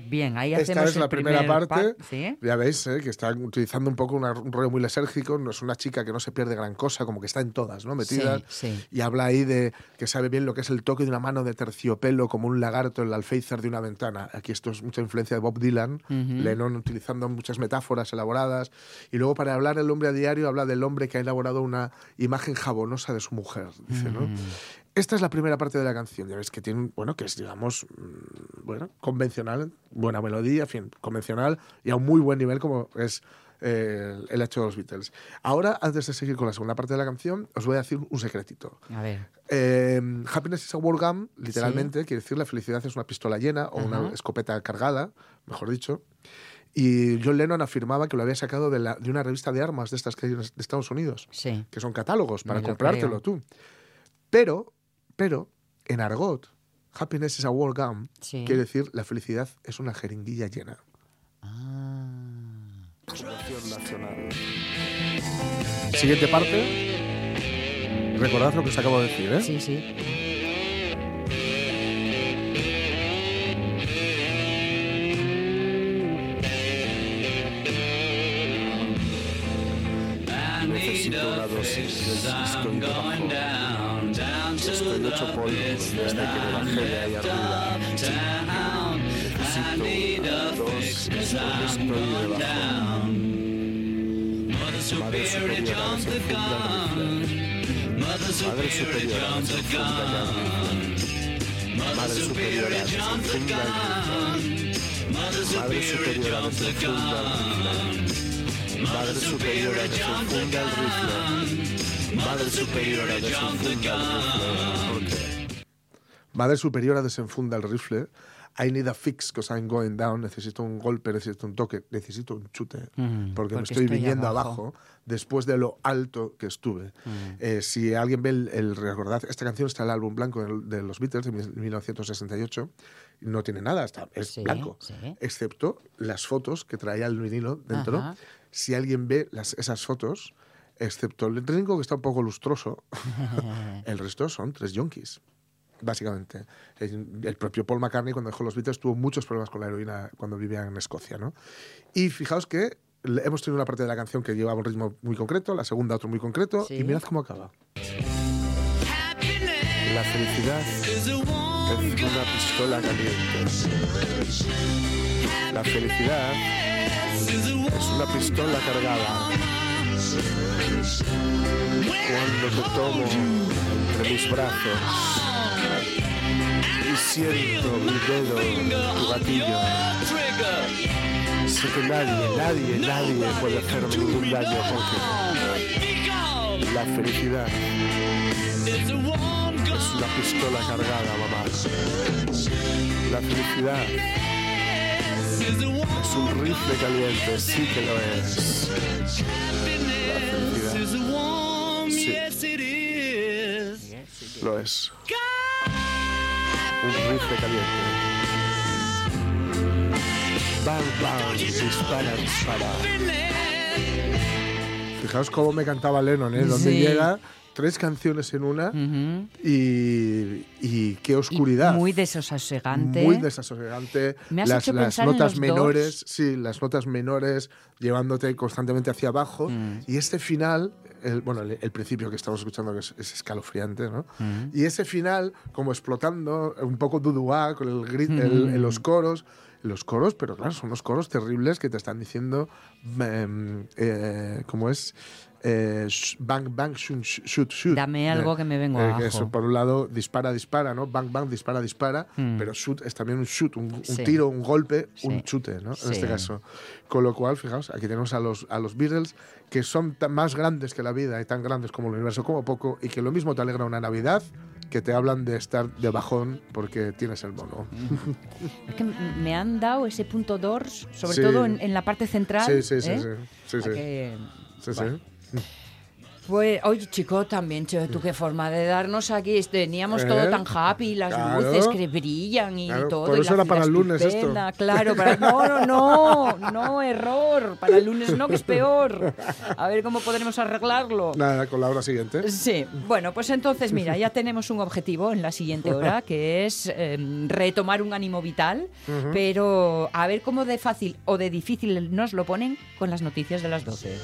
Bien, ahí Esta hacemos es la el primera primer parte. Ya veis eh, que está utilizando un poco una- un rollo muy lesérgico. No es una chica que no se pierde gran cosa, como que está en todas, ¿no? Metida. Sí, sí. Y habla ahí de que sabe bien lo que es el toque de una mano de terciopelo, como un lagarto en el alféizar de una ventana. Aquí esto es mucha influencia de Bob Dylan, Lennon utilizando muchas metáforas elaboradas. Y luego para hablar el hombre a diario habla del hombre que ha elaborado una imagen jabonosa de su mujer. Dice, ¿no? Esta es la primera parte de la canción, ya ves que tiene, bueno, que es, digamos, mm, bueno, convencional, buena melodía, en fin, convencional y a un muy buen nivel como es eh, el hecho de los Beatles. Ahora, antes de seguir con la segunda parte de la canción, os voy a decir un secretito. A ver. Eh, happiness is a war gun, literalmente, quiere decir la felicidad es una pistola llena o una escopeta cargada, mejor dicho. Y John Lennon afirmaba que lo había sacado de, la- de una revista de armas de estas que hay en de Estados Unidos, Sí. que son catálogos para comprártelo creo. tú. Pero, pero, en argot, happiness is a gun, Sí. quiere decir la felicidad es una jeringuilla llena. Ah. nacional. Siguiente parte. Recordad lo que os acabo de decir, ¿eh? Sí, sí. Desde que bajé de ahí arriba. Necesito porque estoy debajo. Madre superiora, desenfunda el rifle. Madre superiora, desenfunda el rifle. Madre superiora, desenfunda el rifle. Madre superiora, desenfunda el rifle. Madre superiora, desenfunda el rifle. Madre superiora, desenfunda el rifle. Madre superiora, desenfunda el rifle. I need a fix because I'm going down. Necesito un golpe, necesito un toque, necesito un chute. Mm, porque, me porque estoy, estoy viniendo abajo. abajo. después de lo alto que estuve. Mm. Eh, si alguien ve el, el recordad, esta canción está en el álbum blanco de los Beatles de mil- 1968. y No tiene nada, está, es Sí, blanco. sí. Excepto las fotos que traía el vinilo dentro. Ajá. Si alguien ve las, esas fotos, excepto el trinco que está un poco lustroso, el resto son tres yonkis. Básicamente. El, el propio Paul McCartney, cuando dejó los Beatles, tuvo muchos problemas con la heroína cuando vivía en Escocia. ¿no? Y fijaos que hemos tenido una parte de la canción que lleva un ritmo muy concreto, la segunda otro muy concreto, Sí. y mirad cómo acaba. La felicidad es una pistola caliente. La felicidad es una pistola cargada. Cuando te tomo entre mis brazos y siento mi dedo tu gatillo. Sé que nadie, nadie, nadie puede hacerme ningún daño porque la felicidad es una pistola cargada, mamá. La felicidad es un rifle caliente, sí que lo es. Sí, lo es. Un rifle caliente. Bang, bang, dispara, dispara. Fijaos cómo me cantaba Lennon, ¿eh? Donde Sí. llega tres canciones en una Ujú. y, y qué Y oscuridad. Muy desasosegante. Muy desasosegante. Me has las, hecho las pensar en notas los menores, sí, las notas menores llevándote constantemente hacia abajo. Mm. Y este final, el, bueno, el, el principio que estamos escuchando que es, es escalofriante, ¿no? Mm. Y ese final, como explotando, un poco duduá con el grit, Mm. el- en los coros. Los coros, pero claro, son unos coros terribles que te están diciendo, em, eh, ¿cómo es? Eh, bang, bang, shoot, shoot, shoot. Dame algo que me vengo que abajo. es, por un lado, dispara, dispara, ¿no? Bang, bang, dispara, dispara. Mm. Pero shoot es también un shoot, un, un Sí. tiro, un golpe, Sí. un chute, ¿no? Sí. En este caso. Con lo cual, fijaos, aquí tenemos a los, a los Beatles que son tan más grandes que la vida y tan grandes como el universo como poco y que lo mismo te alegra una Navidad que te hablan de estar de bajón porque tienes el mono. Es que me han dado ese punto Doors, sobre Sí. todo en, en la parte central. Sí, sí, sí, ¿eh? sí. Sí, que-. Bueno. Pues, oye, chico, también, tú qué forma de darnos aquí. Teníamos todo ¿Eh? tan happy, las Claro. luces que brillan y Claro, todo. por y eso la era para el lunes esto. Claro, para, no, no, no, no, error. Para el lunes no, que es peor. A ver cómo podremos arreglarlo. Nada, con la hora siguiente. Sí, bueno, pues entonces mira, ya tenemos un objetivo en la siguiente hora, que es eh, retomar un ánimo vital, pero a ver cómo de fácil o de difícil nos lo ponen con las noticias de las 12.